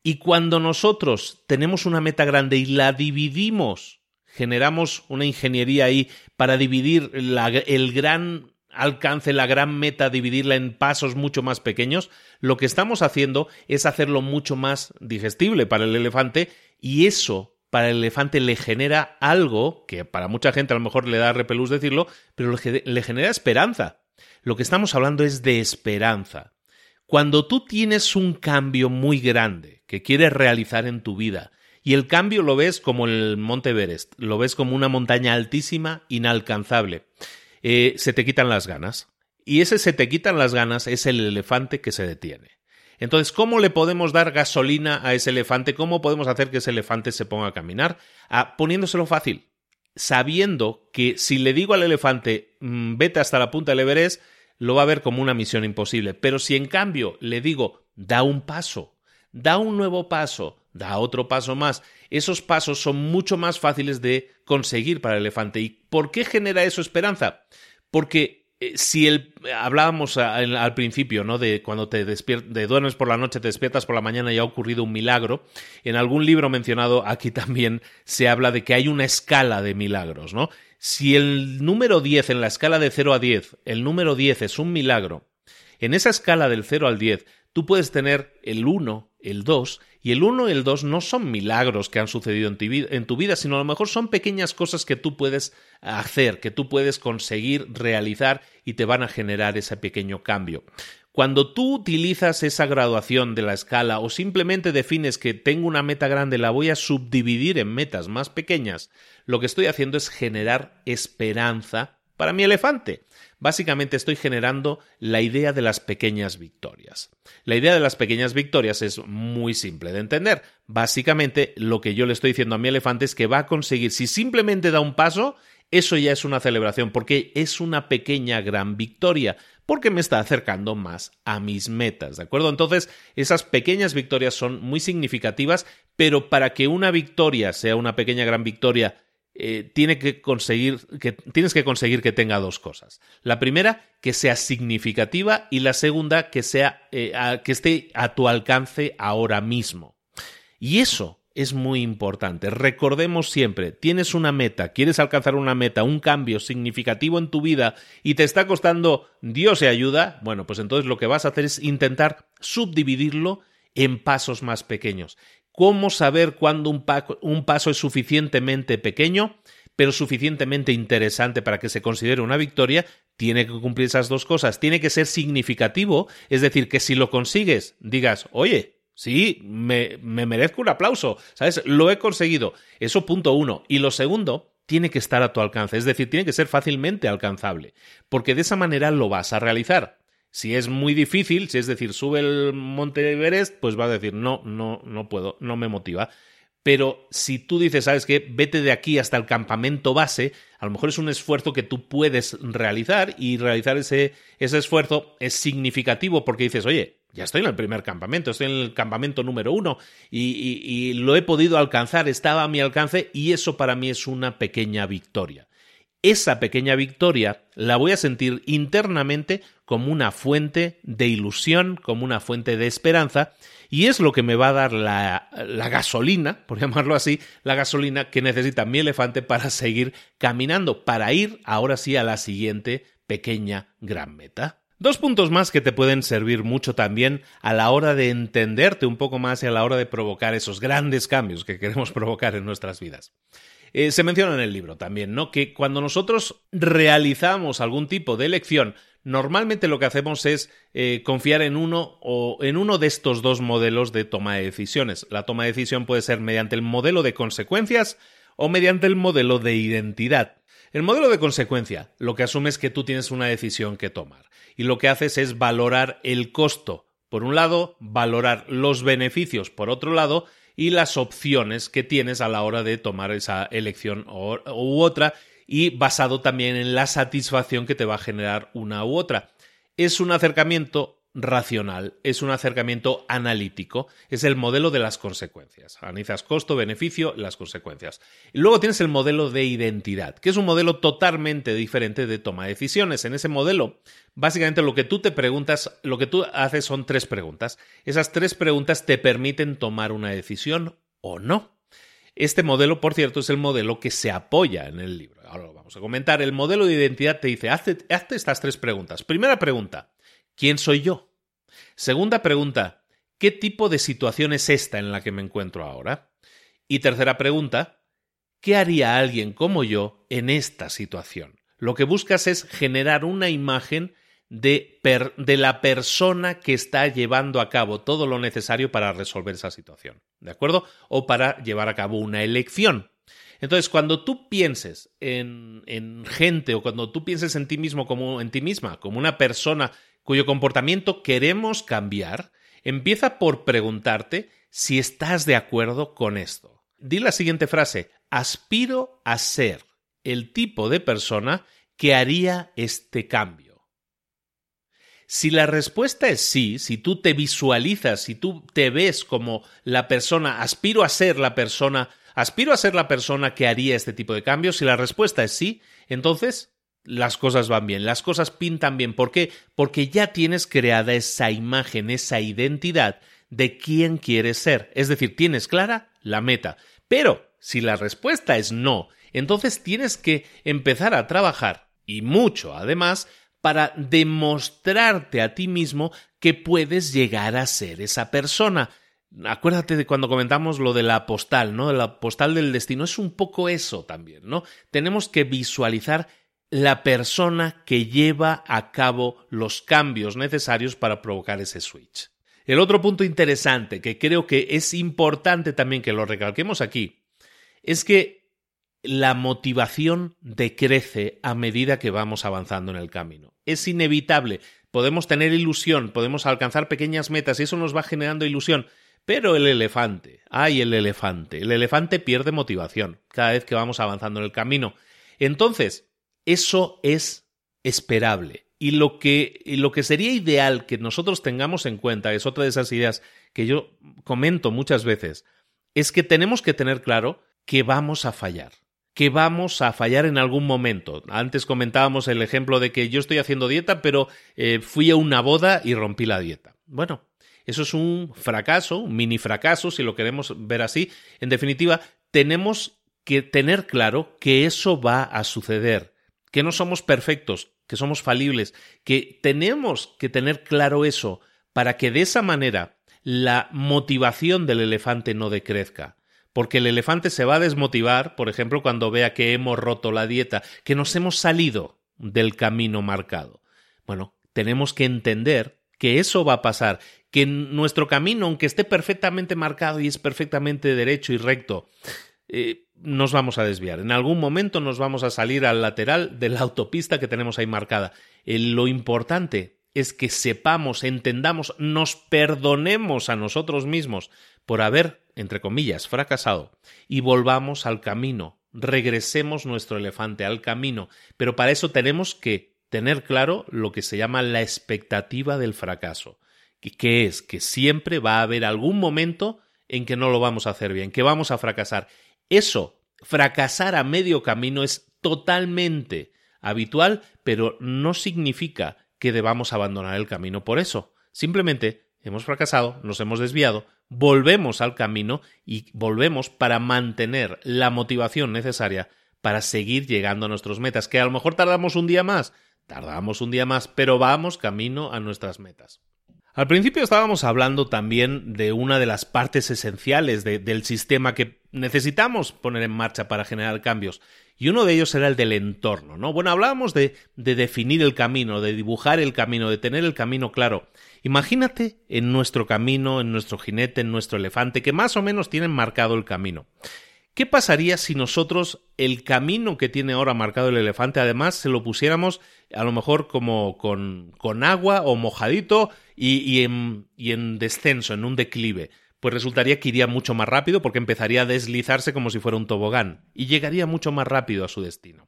Y cuando nosotros tenemos una meta grande y la dividimos, generamos una ingeniería ahí para dividir el gran alcance la gran meta, dividirla en pasos mucho más pequeños, lo que estamos haciendo es hacerlo mucho más digestible para el elefante y eso para el elefante le genera algo que para mucha gente a lo mejor le da repelús decirlo, pero le genera esperanza. Lo que estamos hablando es de esperanza. Cuando tú tienes un cambio muy grande que quieres realizar en tu vida, y el cambio lo ves como el Monte Everest, lo ves como una montaña altísima, inalcanzable. Eh, se te quitan las ganas. Y ese se te quitan las ganas es el elefante que se detiene. Entonces, ¿cómo le podemos dar gasolina a ese elefante? ¿Cómo podemos hacer que ese elefante se ponga a caminar? Ah, poniéndoselo fácil, sabiendo que si le digo al elefante, mm, vete hasta la punta del Everest, lo va a ver como una misión imposible. Pero si en cambio le digo, da un paso, da un nuevo paso, da otro paso más. Esos pasos son mucho más fáciles de conseguir para el elefante. ¿Y por qué genera eso esperanza? Porque eh, si el, hablábamos al principio, ¿no? De cuando te de duermes por la noche, te despiertas por la mañana y ha ocurrido un milagro. En algún libro mencionado aquí también se habla de que hay una escala de milagros, ¿no? Si el número 10 en la escala de 0 a 10, el número 10 es un milagro, en esa escala del 0 al 10, tú puedes tener el 1, el 2 y el 1 y el 2 no son milagros que han sucedido en tu, vida, sino a lo mejor son pequeñas cosas que tú puedes hacer, que tú puedes conseguir realizar y te van a generar ese pequeño cambio. Cuando tú utilizas esa graduación de la escala o simplemente defines que tengo una meta grande, la voy a subdividir en metas más pequeñas, lo que estoy haciendo es generar esperanza para mi elefante. Básicamente estoy generando la idea de las pequeñas victorias. La idea de las pequeñas victorias es muy simple de entender. Básicamente lo que yo le estoy diciendo a mi elefante es que va a conseguir, si simplemente da un paso, eso ya es una celebración porque es una pequeña gran victoria, porque me está acercando más a mis metas, ¿de acuerdo? Entonces, esas pequeñas victorias son muy significativas, pero para que una victoria sea una pequeña gran victoria eh, tiene que conseguir que tienes que conseguir que tenga dos cosas. La primera, que sea significativa y la segunda, que sea eh, que esté a tu alcance ahora mismo. Y eso es muy importante. Recordemos siempre, tienes una meta, quieres alcanzar una meta, un cambio significativo en tu vida y te está costando Dios se ayuda, bueno, pues entonces lo que vas a hacer es intentar subdividirlo en pasos más pequeños. ¿Cómo saber cuándo un, paso es suficientemente pequeño, pero suficientemente interesante para que se considere una victoria? Tiene que cumplir esas dos cosas. Tiene que ser significativo, es decir, que si lo consigues, digas, oye, sí, me, me merezco un aplauso, ¿sabes? Lo he conseguido. Eso punto uno. Y lo segundo, tiene que estar a tu alcance, es decir, tiene que ser fácilmente alcanzable, porque de esa manera lo vas a realizar. Si es muy difícil, si es decir, sube el Monte Everest, pues va a decir, no, no, no puedo, no me motiva. Pero si tú dices, ¿sabes qué? Vete de aquí hasta el campamento base, a lo mejor es un esfuerzo que tú puedes realizar y realizar ese, ese esfuerzo es significativo porque dices, oye, ya estoy en el primer campamento, estoy en el campamento número uno y, y lo he podido alcanzar, estaba a mi alcance y eso para mí es una pequeña victoria. Esa pequeña victoria la voy a sentir internamente como una fuente de ilusión, como una fuente de esperanza, y es lo que me va a dar la, gasolina, <laughs> por llamarlo así, la gasolina que necesita mi elefante para seguir caminando, para ir ahora sí a la siguiente pequeña gran meta. Dos puntos más que te pueden servir mucho también a la hora de entenderte un poco más y a la hora de provocar esos grandes cambios que queremos <laughs> provocar en nuestras vidas. Eh, se menciona en el libro también, ¿no? Que cuando nosotros realizamos algún tipo de elección, normalmente lo que hacemos es eh, confiar en uno o en uno de estos dos modelos de toma de decisiones. La toma de decisión puede ser mediante el modelo de consecuencias o mediante el modelo de identidad. El modelo de consecuencia lo que asume es que tú tienes una decisión que tomar y lo que haces es valorar el costo. Por un lado, valorar los beneficios por otro lado y las opciones que tienes a la hora de tomar esa elección u otra y basado también en la satisfacción que te va a generar una u otra. Es un acercamiento racional, es un acercamiento analítico, es el modelo de las consecuencias. Analizas costo, beneficio, las consecuencias. Y luego tienes el modelo de identidad, que es un modelo totalmente diferente de toma de decisiones. En ese modelo, básicamente lo que tú te preguntas, lo que tú haces son tres preguntas. Esas tres preguntas te permiten tomar una decisión o no. Este modelo, por cierto, es el modelo que se apoya en el libro. Ahora lo vamos a comentar. El modelo de identidad te dice, hazte, hazte estas tres preguntas. Primera pregunta, ¿quién soy yo? Segunda pregunta, ¿qué tipo de situación es esta en la que me encuentro ahora? Y tercera pregunta, ¿qué haría alguien como yo en esta situación? Lo que buscas es generar una imagen de, la persona que está llevando a cabo todo lo necesario para resolver esa situación, ¿de acuerdo? O para llevar a cabo una elección. Entonces, cuando tú pienses en, en gente o cuando tú pienses en ti mismo como en ti misma, como una persona cuyo comportamiento queremos cambiar, empieza por preguntarte si estás de acuerdo con esto. Di la siguiente frase, aspiro a ser el tipo de persona que haría este cambio. Si la respuesta es sí, si tú te visualizas, si tú te ves como la persona, aspiro a ser la persona, aspiro a ser la persona que haría este tipo de cambios, si la respuesta es sí, entonces las cosas van bien, las cosas pintan bien. ¿Por qué? Porque ya tienes creada esa imagen, esa identidad de quién quieres ser. Es decir, tienes clara la meta. Pero si la respuesta es no, entonces tienes que empezar a trabajar, y mucho además, para demostrarte a ti mismo que puedes llegar a ser esa persona. Acuérdate de cuando comentamos lo de la postal, ¿no? La postal del destino es un poco eso también, ¿no? Tenemos que visualizar la persona que lleva a cabo los cambios necesarios para provocar ese switch. El otro punto interesante que creo que es importante también que lo recalquemos aquí es que la motivación decrece a medida que vamos avanzando en el camino. Es inevitable. Podemos tener ilusión, podemos alcanzar pequeñas metas y eso nos va generando ilusión. Pero el elefante, ay el elefante, el elefante pierde motivación cada vez que vamos avanzando en el camino. Entonces, eso es esperable. Y lo que, lo que sería ideal que nosotros tengamos en cuenta, es otra de esas ideas que yo comento muchas veces, es que tenemos que tener claro que vamos a fallar, que vamos a fallar en algún momento. Antes comentábamos el ejemplo de que yo estoy haciendo dieta, pero eh, fui a una boda y rompí la dieta. Bueno, eso es un fracaso, un mini fracaso, si lo queremos ver así. En definitiva, tenemos que tener claro que eso va a suceder que no somos perfectos, que somos falibles, que tenemos que tener claro eso para que de esa manera la motivación del elefante no decrezca. Porque el elefante se va a desmotivar, por ejemplo, cuando vea que hemos roto la dieta, que nos hemos salido del camino marcado. Bueno, tenemos que entender que eso va a pasar, que nuestro camino, aunque esté perfectamente marcado y es perfectamente derecho y recto, eh, nos vamos a desviar. En algún momento nos vamos a salir al lateral de la autopista que tenemos ahí marcada. Eh, lo importante es que sepamos, entendamos, nos perdonemos a nosotros mismos por haber, entre comillas, fracasado y volvamos al camino, regresemos nuestro elefante al camino. Pero para eso tenemos que tener claro lo que se llama la expectativa del fracaso, que es que siempre va a haber algún momento en que no lo vamos a hacer bien, que vamos a fracasar eso, fracasar a medio camino es totalmente habitual, pero no significa que debamos abandonar el camino por eso. Simplemente hemos fracasado, nos hemos desviado, volvemos al camino y volvemos para mantener la motivación necesaria para seguir llegando a nuestras metas, que a lo mejor tardamos un día más, tardamos un día más, pero vamos camino a nuestras metas. Al principio estábamos hablando también de una de las partes esenciales del sistema que necesitamos poner en marcha para generar cambios, y uno de ellos era el del entorno, ¿no? Bueno, hablábamos de, de definir el camino, de dibujar el camino, de tener el camino claro. Imagínate en nuestro camino, en nuestro jinete, en nuestro elefante, que más o menos tienen marcado el camino. ¿Qué pasaría si nosotros el camino que tiene ahora marcado el elefante, además, se lo pusiéramos a lo mejor como con, con agua o mojadito y en descenso, en un declive? Pues resultaría que iría mucho más rápido porque empezaría a deslizarse como si fuera un tobogán y llegaría mucho más rápido a su destino.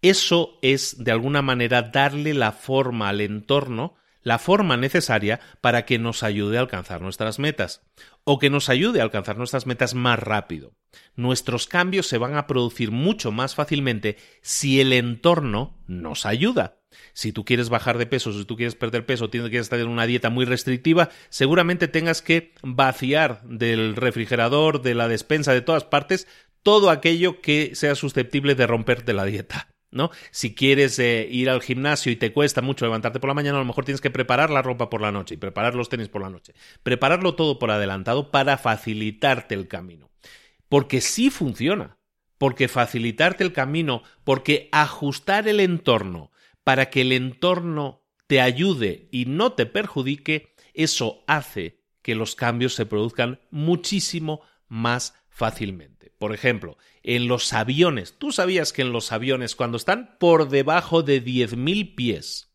Eso es, de alguna manera, darle la forma al entorno la forma necesaria para que nos ayude a alcanzar nuestras metas o que nos ayude a alcanzar nuestras metas más rápido. Nuestros cambios se van a producir mucho más fácilmente si el entorno nos ayuda. Si tú quieres bajar de peso, si tú quieres perder peso, tienes que estar en una dieta muy restrictiva, seguramente tengas que vaciar del refrigerador, de la despensa, de todas partes, todo aquello que sea susceptible de romperte la dieta. ¿no? Si quieres eh, ir al gimnasio y te cuesta mucho levantarte por la mañana, a lo mejor tienes que preparar la ropa por la noche y preparar los tenis por la noche. Prepararlo todo por adelantado para facilitarte el camino. Porque sí funciona. Porque facilitarte el camino, porque ajustar el entorno para que el entorno te ayude y no te perjudique, eso hace que los cambios se produzcan muchísimo más fácilmente. Por ejemplo, en los aviones. ¿Tú sabías que en los aviones, cuando están por debajo de 10.000 pies,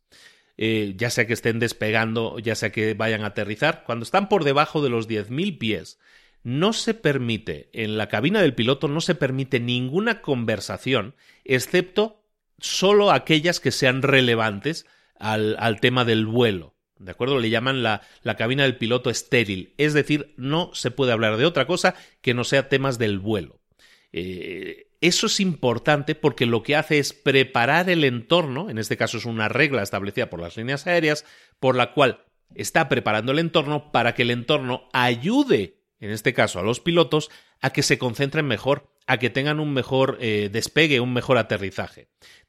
eh, ya sea que estén despegando, ya sea que vayan a aterrizar, cuando están por debajo de los 10.000 pies, no se permite, en la cabina del piloto no se permite ninguna conversación, excepto solo aquellas que sean relevantes al, al tema del vuelo. ¿De acuerdo? Le llaman la, la, cabina del piloto estéril. Es decir, no se puede hablar de otra cosa que no sea temas del vuelo. Eh, eso es importante porque lo que hace es preparar el entorno, en este caso es una regla establecida por las líneas aéreas, por la cual está preparando el entorno para que el entorno ayude, en este caso a los pilotos, a que se concentren mejor, a que tengan un mejor eh, despegue, un mejor aterrizaje.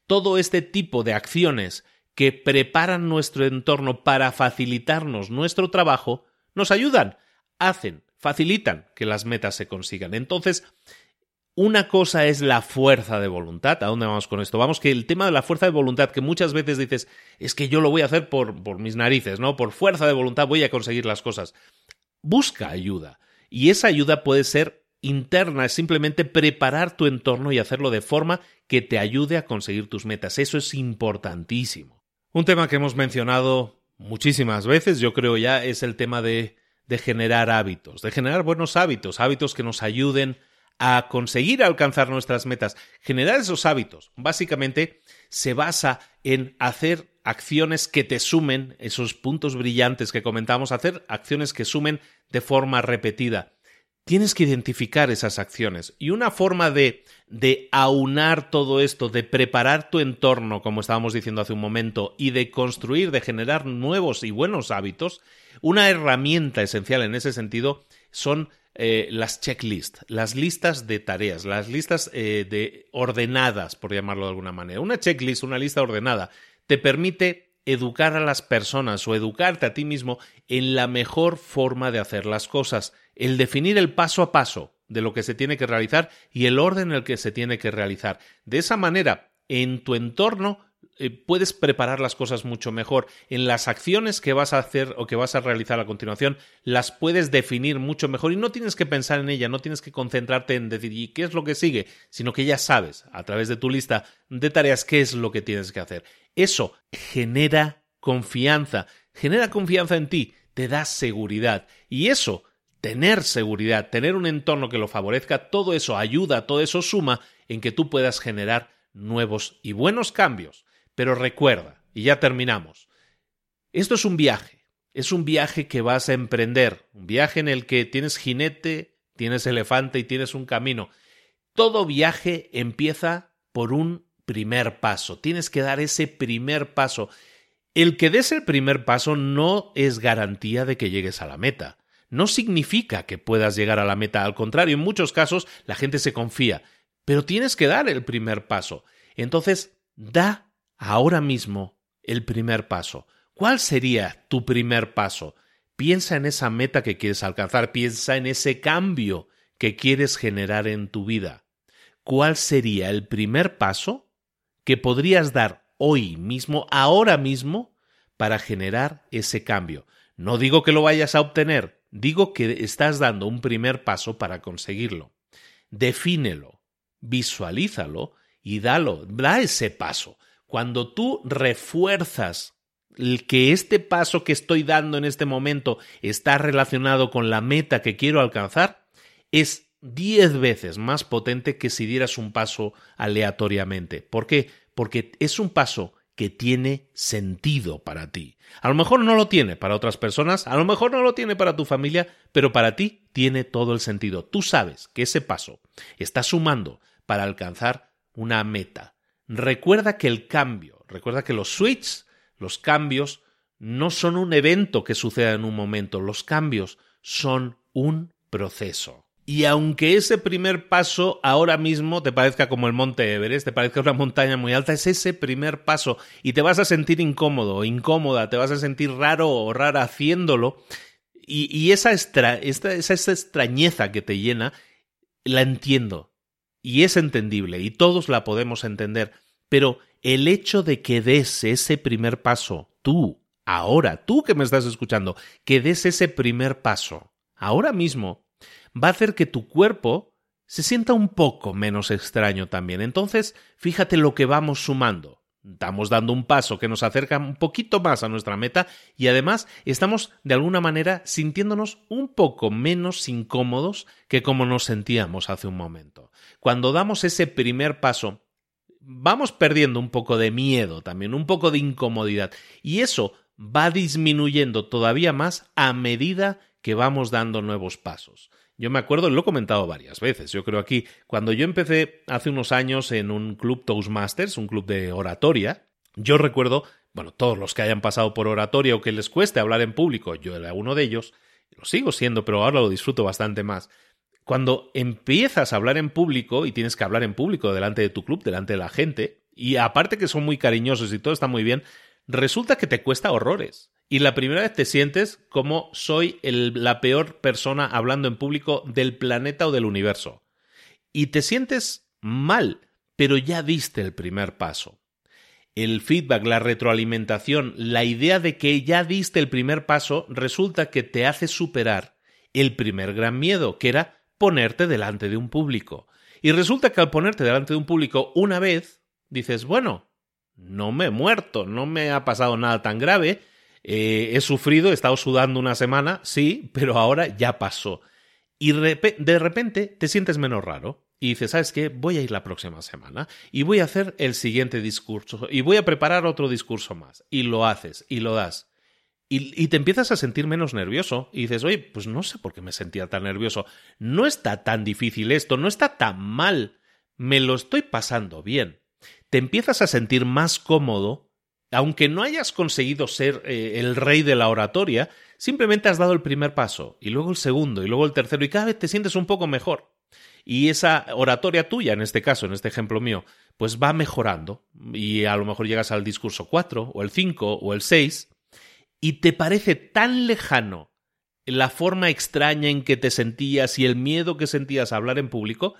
Todo este tipo de acciones que preparan nuestro entorno para facilitarnos nuestro trabajo, nos ayudan, hacen, facilitan que las metas se consigan. Entonces, una cosa es la fuerza de voluntad. ¿A dónde vamos con esto? Vamos que el tema de la fuerza de voluntad, que muchas veces dices, es que yo lo voy a hacer por, por mis narices, ¿no? Por fuerza de voluntad voy a conseguir las cosas. Busca ayuda. Y esa ayuda puede ser interna, es simplemente preparar tu entorno y hacerlo de forma que te ayude a conseguir tus metas. Eso es importantísimo. Un tema que hemos mencionado muchísimas veces, yo creo ya, es el tema de, generar hábitos, de generar buenos hábitos, hábitos que nos ayuden a conseguir alcanzar nuestras metas. Generar esos hábitos, básicamente, se basa en hacer acciones que te sumen, esos puntos brillantes que comentamos, hacer acciones que sumen de forma repetida. Tienes que identificar esas acciones y una forma de, de aunar todo esto, de preparar tu entorno, como estábamos diciendo hace un momento, y de construir, de generar nuevos y buenos hábitos, una herramienta esencial en ese sentido son eh, las checklists, las listas de tareas, las listas eh, de ordenadas, por llamarlo de alguna manera. Una checklist, una lista ordenada, te permite educar a las personas o educarte a ti mismo en la mejor forma de hacer las cosas, el definir el paso a paso de lo que se tiene que realizar y el orden en el que se tiene que realizar. De esa manera, en tu entorno eh, puedes preparar las cosas mucho mejor. En las acciones que vas a hacer o que vas a realizar a continuación, las puedes definir mucho mejor y no tienes que pensar en ella, no tienes que concentrarte en decir qué es lo que sigue, sino que ya sabes a través de tu lista de tareas qué es lo que tienes que hacer. Eso genera confianza, genera confianza en ti, te da seguridad y eso tener seguridad, tener un entorno que lo favorezca, todo eso ayuda, todo eso suma en que tú puedas generar nuevos y buenos cambios pero recuerda, y ya terminamos, esto es un viaje, es un viaje que vas a emprender, un viaje en el que tienes jinete, tienes elefante y tienes un camino. Todo viaje empieza por un primer paso, tienes que dar ese primer paso. El que des el primer paso no es garantía de que llegues a la meta. No significa que puedas llegar a la meta, al contrario, en muchos casos la gente se confía, pero tienes que dar el primer paso. Entonces, da ahora mismo el primer paso. ¿Cuál sería tu primer paso? Piensa en esa meta que quieres alcanzar, piensa en ese cambio que quieres generar en tu vida. ¿Cuál sería el primer paso que podrías dar hoy mismo, ahora mismo, para generar ese cambio? No digo que lo vayas a obtener, digo que estás dando un primer paso para conseguirlo. Defínelo, visualízalo y dalo, da ese paso. Cuando tú refuerzas que este paso que estoy dando en este momento está relacionado con la meta que quiero alcanzar, es diez veces más potente que si dieras un paso aleatoriamente. ¿Por qué? Porque es un paso que tiene sentido para ti. A lo mejor no lo tiene para otras personas, a lo mejor no lo tiene para tu familia, pero para ti tiene todo el sentido. Tú sabes que ese paso está sumando para alcanzar una meta. Recuerda que el cambio, recuerda que los switches los cambios no son un evento que suceda en un momento, los cambios son un proceso. Y aunque ese primer paso ahora mismo te parezca como el monte Everest, te parezca una montaña muy alta, es ese primer paso y te vas a sentir incómodo o incómoda, te vas a sentir raro o rara haciéndolo. Y, esa, esa extrañeza que te llena, la entiendo. Y es entendible y todos la podemos entender. Pero el hecho de que des ese primer paso, tú, ahora, tú que me estás escuchando, que des ese primer paso, ahora mismo, va a hacer que tu cuerpo se sienta un poco menos extraño también. Entonces, fíjate lo que vamos sumando. Estamos dando un paso que nos acerca un poquito más a nuestra meta y además estamos de alguna manera sintiéndonos un poco menos incómodos que como nos sentíamos hace un momento. Cuando damos ese primer paso vamos perdiendo un poco de miedo también, un poco de incomodidad. Y eso va disminuyendo todavía más a medida que vamos dando nuevos pasos. Yo me acuerdo, lo he comentado varias veces, yo creo aquí, cuando yo empecé hace unos años en un club Toastmasters, un club de oratoria, yo recuerdo, bueno, todos los que hayan pasado por oratoria o que les cueste hablar en público, yo era uno de ellos, lo sigo siendo, pero ahora lo disfruto bastante más. Cuando empiezas a hablar en público y tienes que hablar en público delante de tu club, delante de la gente, y aparte que son muy cariñosos y todo está muy bien, resulta que te cuesta horrores. Y la primera vez te sientes como soy la peor persona hablando en público del planeta o del universo. Y te sientes mal, pero ya diste el primer paso. El feedback, la retroalimentación, la idea de que ya diste el primer paso resulta que te hace superar el primer gran miedo, que era ponerte delante de un público. Y resulta que al ponerte delante de un público una vez, dices, bueno, no me he muerto, no me ha pasado nada tan grave, eh, he sufrido, he estado sudando una semana, sí, pero ahora ya pasó. Y de repente te sientes menos raro. Y dices, ¿sabes qué? Voy a ir la próxima semana y voy a hacer el siguiente discurso y voy a preparar otro discurso más. Y lo haces y lo das. Y, te empiezas a sentir menos nervioso y dices, oye, pues no sé por qué me sentía tan nervioso. No está tan difícil esto, no está tan mal. Me lo estoy pasando bien. Te empiezas a sentir más cómodo, aunque no hayas conseguido ser eh, el rey de la oratoria, simplemente has dado el primer paso, y luego el segundo, y luego el tercero, y cada vez te sientes un poco mejor. Y esa oratoria tuya, en este caso, en este ejemplo mío, pues va mejorando, y a lo mejor llegas al discurso 4, o el 5, o el 6, y te parece tan lejano la forma extraña en que te sentías y el miedo que sentías a hablar en público,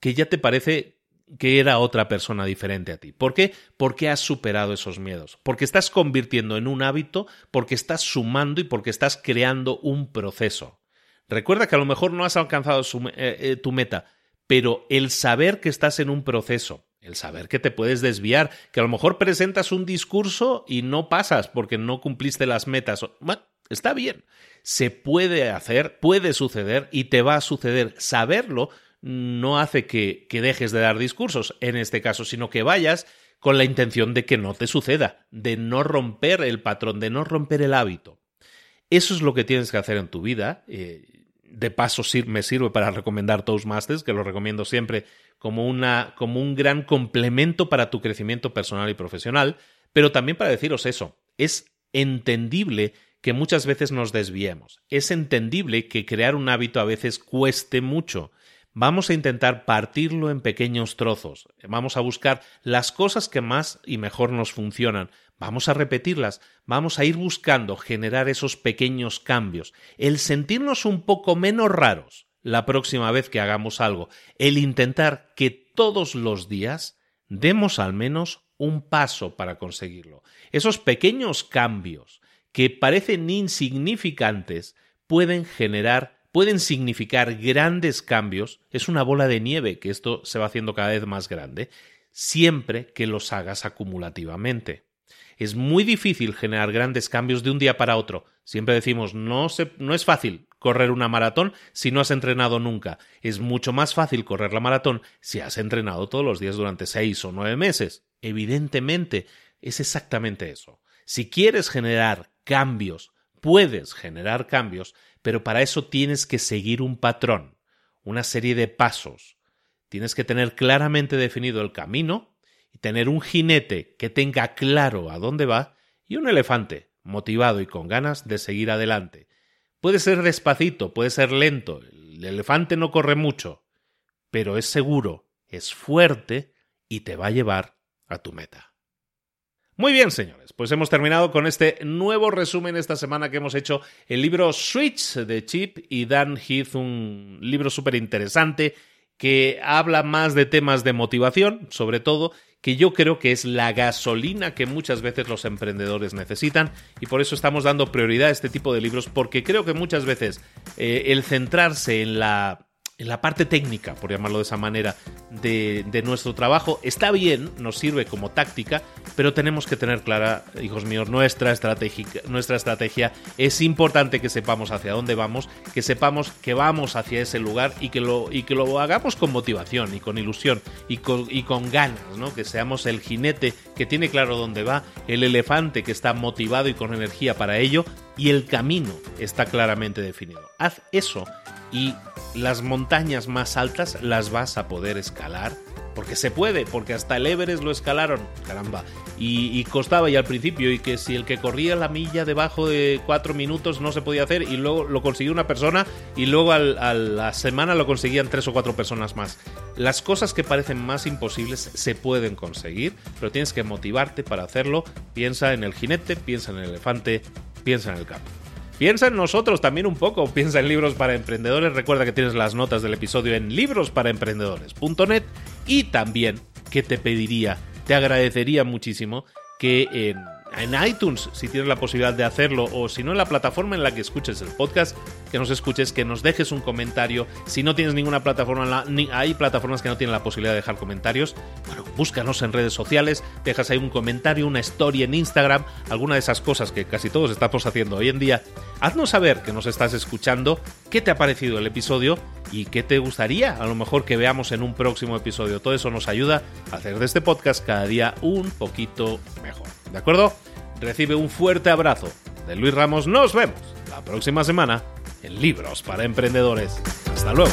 que ya te parece que era otra persona diferente a ti. ¿Por qué? Porque has superado esos miedos, porque estás convirtiendo en un hábito, porque estás sumando y porque estás creando un proceso. Recuerda que a lo mejor no has alcanzado eh, eh, tu meta, pero el saber que estás en un proceso, el saber que te puedes desviar, que a lo mejor presentas un discurso y no pasas porque no cumpliste las metas. Bueno, está bien. Se puede hacer, puede suceder y te va a suceder. Saberlo no hace que, dejes de dar discursos en este caso, sino que vayas con la intención de que no te suceda, de no romper el patrón, de no romper el hábito. Eso es lo que tienes que hacer en tu vida. Eh, de paso me sirve para recomendar Toastmasters, que lo recomiendo siempre como, una, como un gran complemento para tu crecimiento personal y profesional, pero también para deciros eso, es entendible que muchas veces nos desviemos, es entendible que crear un hábito a veces cueste mucho, Vamos a intentar partirlo en pequeños trozos. Vamos a buscar las cosas que más y mejor nos funcionan. Vamos a repetirlas. Vamos a ir buscando generar esos pequeños cambios. El sentirnos un poco menos raros la próxima vez que hagamos algo. El intentar que todos los días demos al menos un paso para conseguirlo. Esos pequeños cambios que parecen insignificantes pueden generar pueden significar grandes cambios, es una bola de nieve que esto se va haciendo cada vez más grande, siempre que los hagas acumulativamente. Es muy difícil generar grandes cambios de un día para otro. Siempre decimos, no, no es fácil correr una maratón si no has entrenado nunca. Es mucho más fácil correr la maratón si has entrenado todos los días durante seis o nueve meses. Evidentemente, es exactamente eso. Si quieres generar cambios, puedes generar cambios, pero para eso tienes que seguir un patrón, una serie de pasos. Tienes que tener claramente definido el camino y tener un jinete que tenga claro a dónde va y un elefante motivado y con ganas de seguir adelante. Puede ser despacito, puede ser lento, el elefante no corre mucho, pero es seguro, es fuerte y te va a llevar a tu meta. Muy bien, señores, pues hemos terminado con este nuevo resumen esta semana que hemos hecho el libro Switch de Chip y Dan Heath, un libro súper interesante que habla más de temas de motivación, sobre todo, que yo creo que es la gasolina que muchas veces los emprendedores necesitan y por eso estamos dando prioridad a este tipo de libros porque creo que muchas veces eh, el centrarse en la en la parte técnica, por llamarlo de esa manera, de, nuestro trabajo, está bien, nos sirve como táctica, pero tenemos que tener clara, hijos míos, nuestra, nuestra estrategia. Es importante que sepamos hacia dónde vamos, que sepamos que vamos hacia ese lugar y que lo, y que lo hagamos con motivación y con ilusión y con, y con ganas, ¿no? que seamos el jinete que tiene claro dónde va, el elefante que está motivado y con energía para ello, y el camino está claramente definido. Haz eso y las montañas más altas las vas a poder escalar. Porque se puede, porque hasta el Everest lo escalaron, caramba. Y, costaba ya al principio, y que si el que corría la milla debajo de cuatro minutos no se podía hacer, y luego lo consiguió una persona, y luego a la semana lo conseguían tres o cuatro personas más. Las cosas que parecen más imposibles se pueden conseguir, pero tienes que motivarte para hacerlo. Piensa en el jinete, piensa en el elefante, piensa en el campo. Piensa en nosotros también un poco, piensa en libros para emprendedores. Recuerda que tienes las notas del episodio en librosparaemprendedores.net y también que te pediría, te agradecería muchísimo que en en iTunes, si tienes la posibilidad de hacerlo, o si no en la plataforma en la que escuches el podcast, que nos escuches, que nos dejes un comentario. Si no tienes ninguna plataforma, hay plataformas que no tienen la posibilidad de dejar comentarios. Bueno, búscanos en redes sociales, dejas ahí un comentario, una story en Instagram, alguna de esas cosas que casi todos estamos haciendo hoy en día. Haznos saber que nos estás escuchando, qué te ha parecido el episodio y qué te gustaría a lo mejor que veamos en un próximo episodio. Todo eso nos ayuda a hacer de este podcast cada día un poquito mejor. ¿De acuerdo? Recibe un fuerte abrazo de Luis Ramos. Nos vemos la próxima semana en Libros para Emprendedores. Hasta luego.